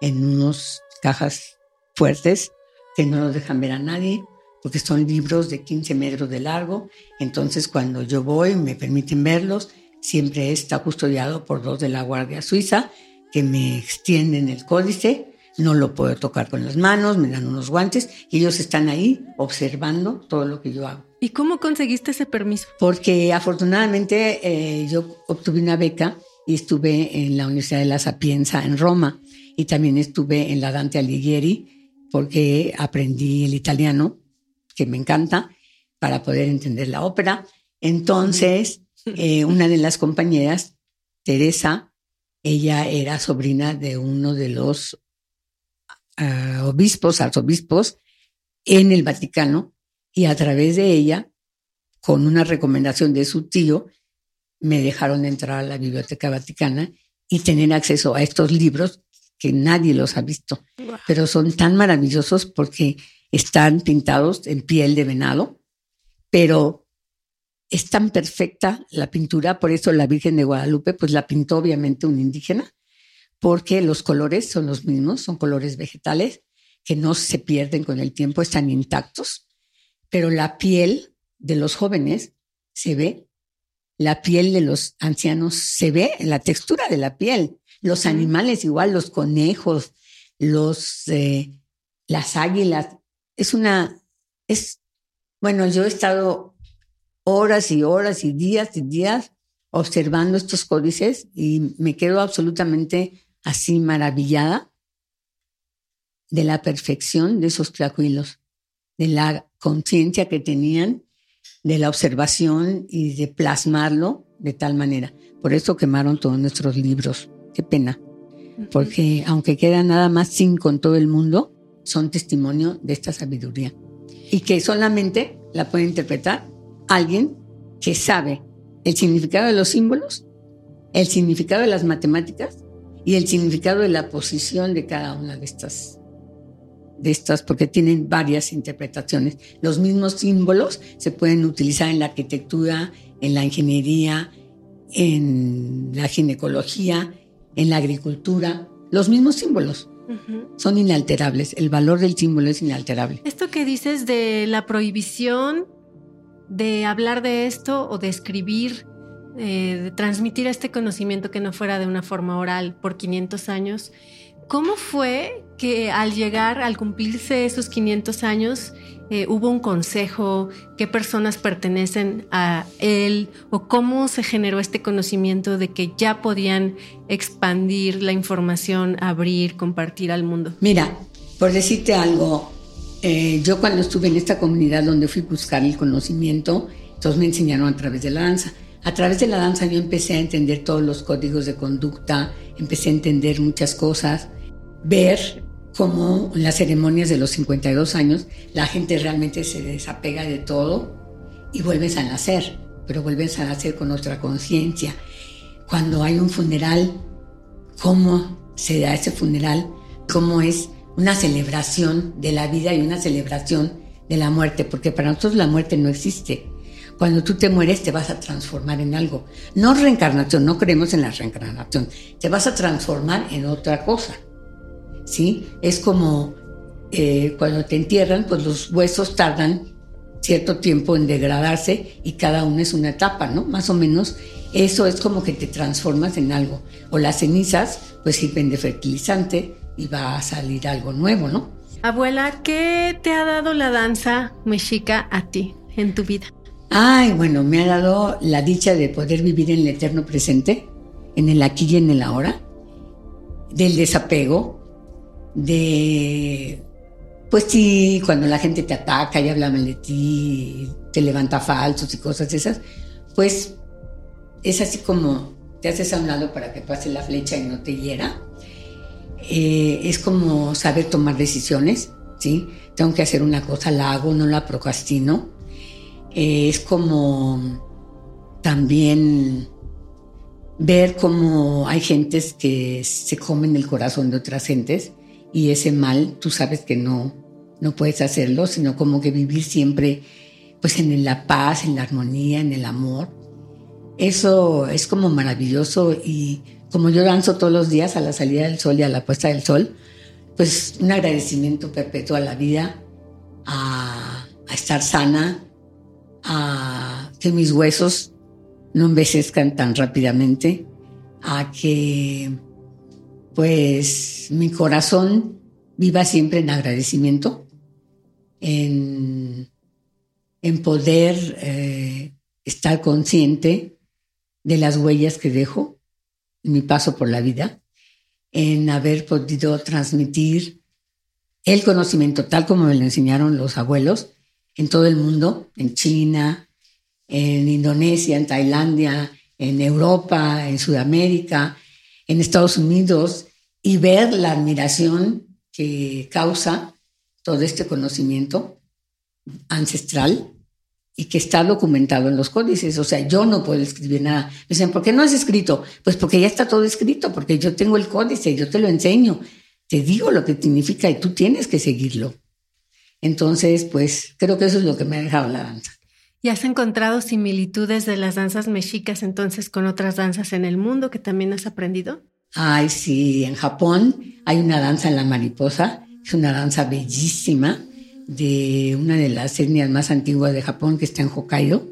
en unas cajas fuertes, que no los dejan ver a nadie, porque son libros de 15 metros de largo. Entonces, cuando yo voy, me permiten verlos. Siempre está custodiado por dos de la Guardia Suiza que me extienden el códice. No lo puedo tocar con las manos, me dan unos guantes y ellos están ahí observando todo lo que yo hago. ¿Y cómo conseguiste ese permiso? Porque afortunadamente eh, yo obtuve una beca y estuve en la Universidad de la Sapienza en Roma y también estuve en la Dante Alighieri porque aprendí el italiano, que me encanta, para poder entender la ópera. Entonces, eh, una de las compañeras, Teresa, ella era sobrina de uno de los uh, obispos, arzobispos en el Vaticano, y a través de ella, con una recomendación de su tío, me dejaron entrar a la Biblioteca Vaticana y tener acceso a estos libros que nadie los ha visto, pero son tan maravillosos porque están pintados en piel de venado, pero es tan perfecta la pintura, por eso la Virgen de Guadalupe, pues la pintó obviamente un indígena, porque los colores son los mismos, son colores vegetales que no se pierden con el tiempo, están intactos, pero la piel de los jóvenes se ve, la piel de los ancianos se ve, la textura de la piel, los animales igual, los conejos, los, eh, las águilas. Es una, es, bueno, yo he estado horas y horas y días y días observando estos códices y me quedo absolutamente así maravillada de la perfección de esos tlacuilos, de la conciencia que tenían, de la observación y de plasmarlo de tal manera. Por eso quemaron todos nuestros libros. Qué pena. Porque aunque queda nada más cinco en todo el mundo, son testimonio de esta sabiduría. Y que solamente la puede interpretar alguien que sabe el significado de los símbolos, el significado de las matemáticas y el significado de la posición de cada una de estas de estas porque tienen varias interpretaciones. Los mismos símbolos se pueden utilizar en la arquitectura, en la ingeniería, en la ginecología, en la agricultura, los mismos símbolos. Son inalterables, el valor del símbolo es inalterable. Esto que dices de la prohibición de hablar de esto o de escribir, eh, de transmitir este conocimiento que no fuera de una forma oral por 500 años, ¿cómo fue que al llegar, al cumplirse esos 500 años, eh, hubo un consejo, qué personas pertenecen a él o cómo se generó este conocimiento de que ya podían expandir la información, abrir, compartir al mundo. Mira, por decirte algo, eh, yo cuando estuve en esta comunidad donde fui a buscar el conocimiento, entonces me enseñaron a través de la danza. A través de la danza yo empecé a entender todos los códigos de conducta, empecé a entender muchas cosas, ver como en las ceremonias de los 52 años la gente realmente se desapega de todo y vuelves a nacer, pero vuelves a nacer con otra conciencia. Cuando hay un funeral, ¿cómo se da ese funeral? ¿Cómo es una celebración de la vida y una celebración de la muerte? Porque para nosotros la muerte no existe. Cuando tú te mueres te vas a transformar en algo. No reencarnación, no creemos en la reencarnación. Te vas a transformar en otra cosa. ¿sí? Es como eh, cuando te entierran, pues los huesos tardan cierto tiempo en degradarse y cada uno es una etapa, ¿no? Más o menos eso es como que te transformas en algo. O las cenizas pues sirven de fertilizante y va a salir algo nuevo, ¿no? Abuela, ¿qué te ha dado la danza mexica a ti en tu vida? Ay, bueno, me ha dado la dicha de poder vivir en el eterno presente, en el aquí y en el ahora, del desapego, de, pues sí, cuando la gente te ataca y habla mal de ti, te levanta falsos y cosas esas, pues es así como te haces a un lado para que pase la flecha y no te hiera. Eh, es como saber tomar decisiones, ¿sí? Tengo que hacer una cosa, la hago, no la procrastino. Eh, es como también ver cómo hay gentes que se comen el corazón de otras gentes y ese mal tú sabes que no, no puedes hacerlo, sino como que vivir siempre pues en la paz, en la armonía, en el amor. Eso es como maravilloso y como yo danzo todos los días a la salida del sol y a la puesta del sol, pues un agradecimiento perpetuo a la vida, a, estar sana, a que mis huesos no envejezcan tan rápidamente, a que pues mi corazón viva siempre en agradecimiento, en, poder eh, estar consciente de las huellas que dejo mi paso por la vida, en haber podido transmitir el conocimiento tal como me lo enseñaron los abuelos en todo el mundo, en China, en Indonesia, en Tailandia, en Europa, en Sudamérica, en Estados Unidos, y ver la admiración que causa todo este conocimiento ancestral y que está documentado en los códices. O sea, yo no puedo escribir nada. Me dicen, ¿por qué no has escrito? Pues porque ya está todo escrito, porque yo tengo el códice, yo te lo enseño, te digo lo que significa y tú tienes que seguirlo. Entonces, pues creo que eso es lo que me ha dejado la danza. ¿Y has encontrado similitudes de las danzas mexicas entonces con otras danzas en el mundo que también has aprendido? Ay, sí, en Japón hay una danza en la mariposa, es una danza bellísima de una de las etnias más antiguas de Japón que está en Hokkaido.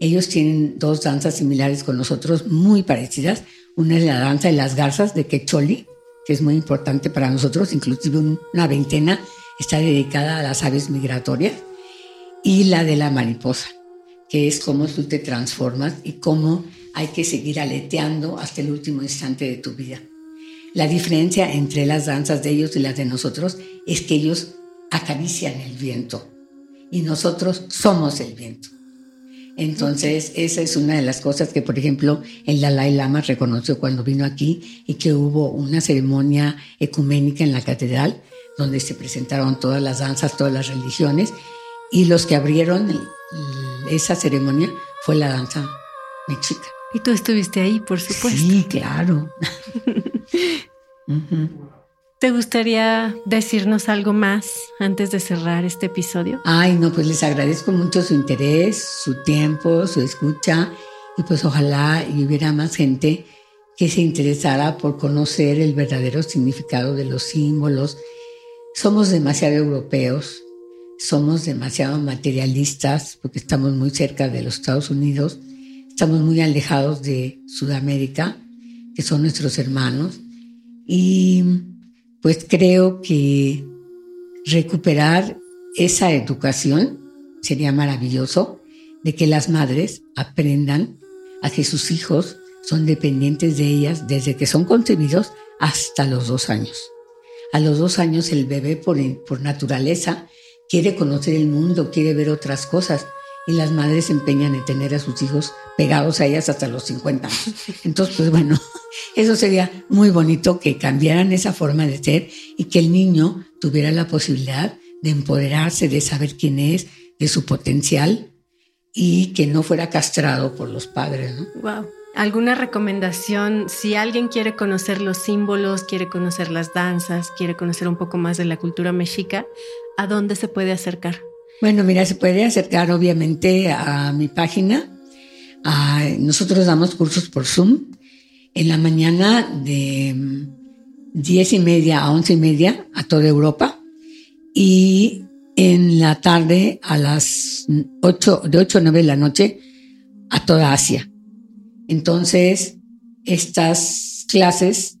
Ellos tienen dos danzas similares con nosotros, muy parecidas. Una es la danza de las garzas de Quecholi, que es muy importante para nosotros, inclusive una veintena está dedicada a las aves migratorias y la de la mariposa, que es cómo tú te transformas y cómo hay que seguir aleteando hasta el último instante de tu vida. La diferencia entre las danzas de ellos y las de nosotros es que ellos acarician el viento y nosotros somos el viento. Entonces, esa es una de las cosas que, por ejemplo, el Dalai Lama reconoció cuando vino aquí y que hubo una ceremonia ecuménica en la catedral donde se presentaron todas las danzas, todas las religiones y los que abrieron esa ceremonia fue la danza mexica. Y tú estuviste ahí, por supuesto. Sí, claro. <laughs> ¿Te gustaría decirnos algo más antes de cerrar este episodio? Ay, no, pues les agradezco mucho su interés, su tiempo, su escucha y pues ojalá hubiera más gente que se interesara por conocer el verdadero significado de los símbolos. Somos demasiado europeos, somos demasiado materialistas porque estamos muy cerca de los Estados Unidos, estamos muy alejados de Sudamérica, que son nuestros hermanos, y pues creo que recuperar esa educación sería maravilloso, de que las madres aprendan a que sus hijos son dependientes de ellas desde que son concebidos hasta los dos años. A los dos años el bebé por, por naturaleza quiere conocer el mundo, quiere ver otras cosas y las madres se empeñan en tener a sus hijos pegados a ellas hasta los 50 años. Entonces, pues bueno, <laughs> eso sería muy bonito que cambiaran esa forma de ser y que el niño tuviera la posibilidad de empoderarse, de saber quién es, de su potencial y que no fuera castrado por los padres. ¿no? Wow. ¿Alguna recomendación si alguien quiere conocer los símbolos, quiere conocer las danzas, quiere conocer un poco más de la cultura mexica? ¿A dónde se puede acercar? Bueno, mira, se puede acercar obviamente a mi página. nosotros damos cursos por Zoom en la mañana de diez y media a once y media a toda Europa y en la tarde a las ocho, de ocho a nueve de la noche a toda Asia. Entonces, estas clases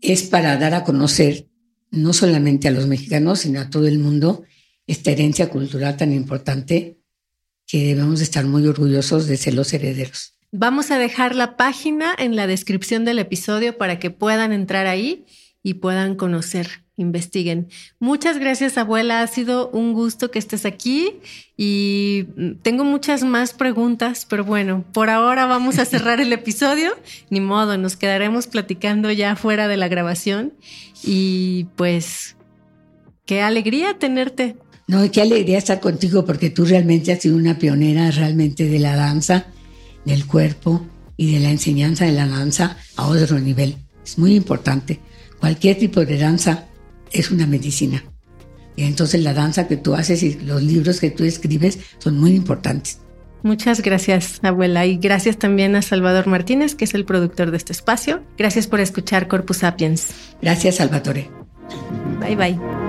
es para dar a conocer no solamente a los mexicanos, sino a todo el mundo esta herencia cultural tan importante que debemos estar muy orgullosos de ser los herederos. Vamos a dejar la página en la descripción del episodio para que puedan entrar ahí y puedan conocer, investiguen. Muchas gracias, abuela. Ha sido un gusto que estés aquí y tengo muchas más preguntas, pero bueno, por ahora vamos a cerrar el episodio. <laughs> Ni modo, nos quedaremos platicando ya fuera de la grabación y pues qué alegría tenerte no, qué alegría estar contigo porque tú realmente has sido una pionera realmente de la danza, del cuerpo y de la enseñanza de la danza a otro nivel. Es muy importante. Cualquier tipo de danza es una medicina. Y entonces la danza que tú haces y los libros que tú escribes son muy importantes. Muchas gracias, abuela, y gracias también a Salvador Martínez, que es el productor de este espacio. Gracias por escuchar Corpus Sapiens. Gracias, Salvatore. Bye bye.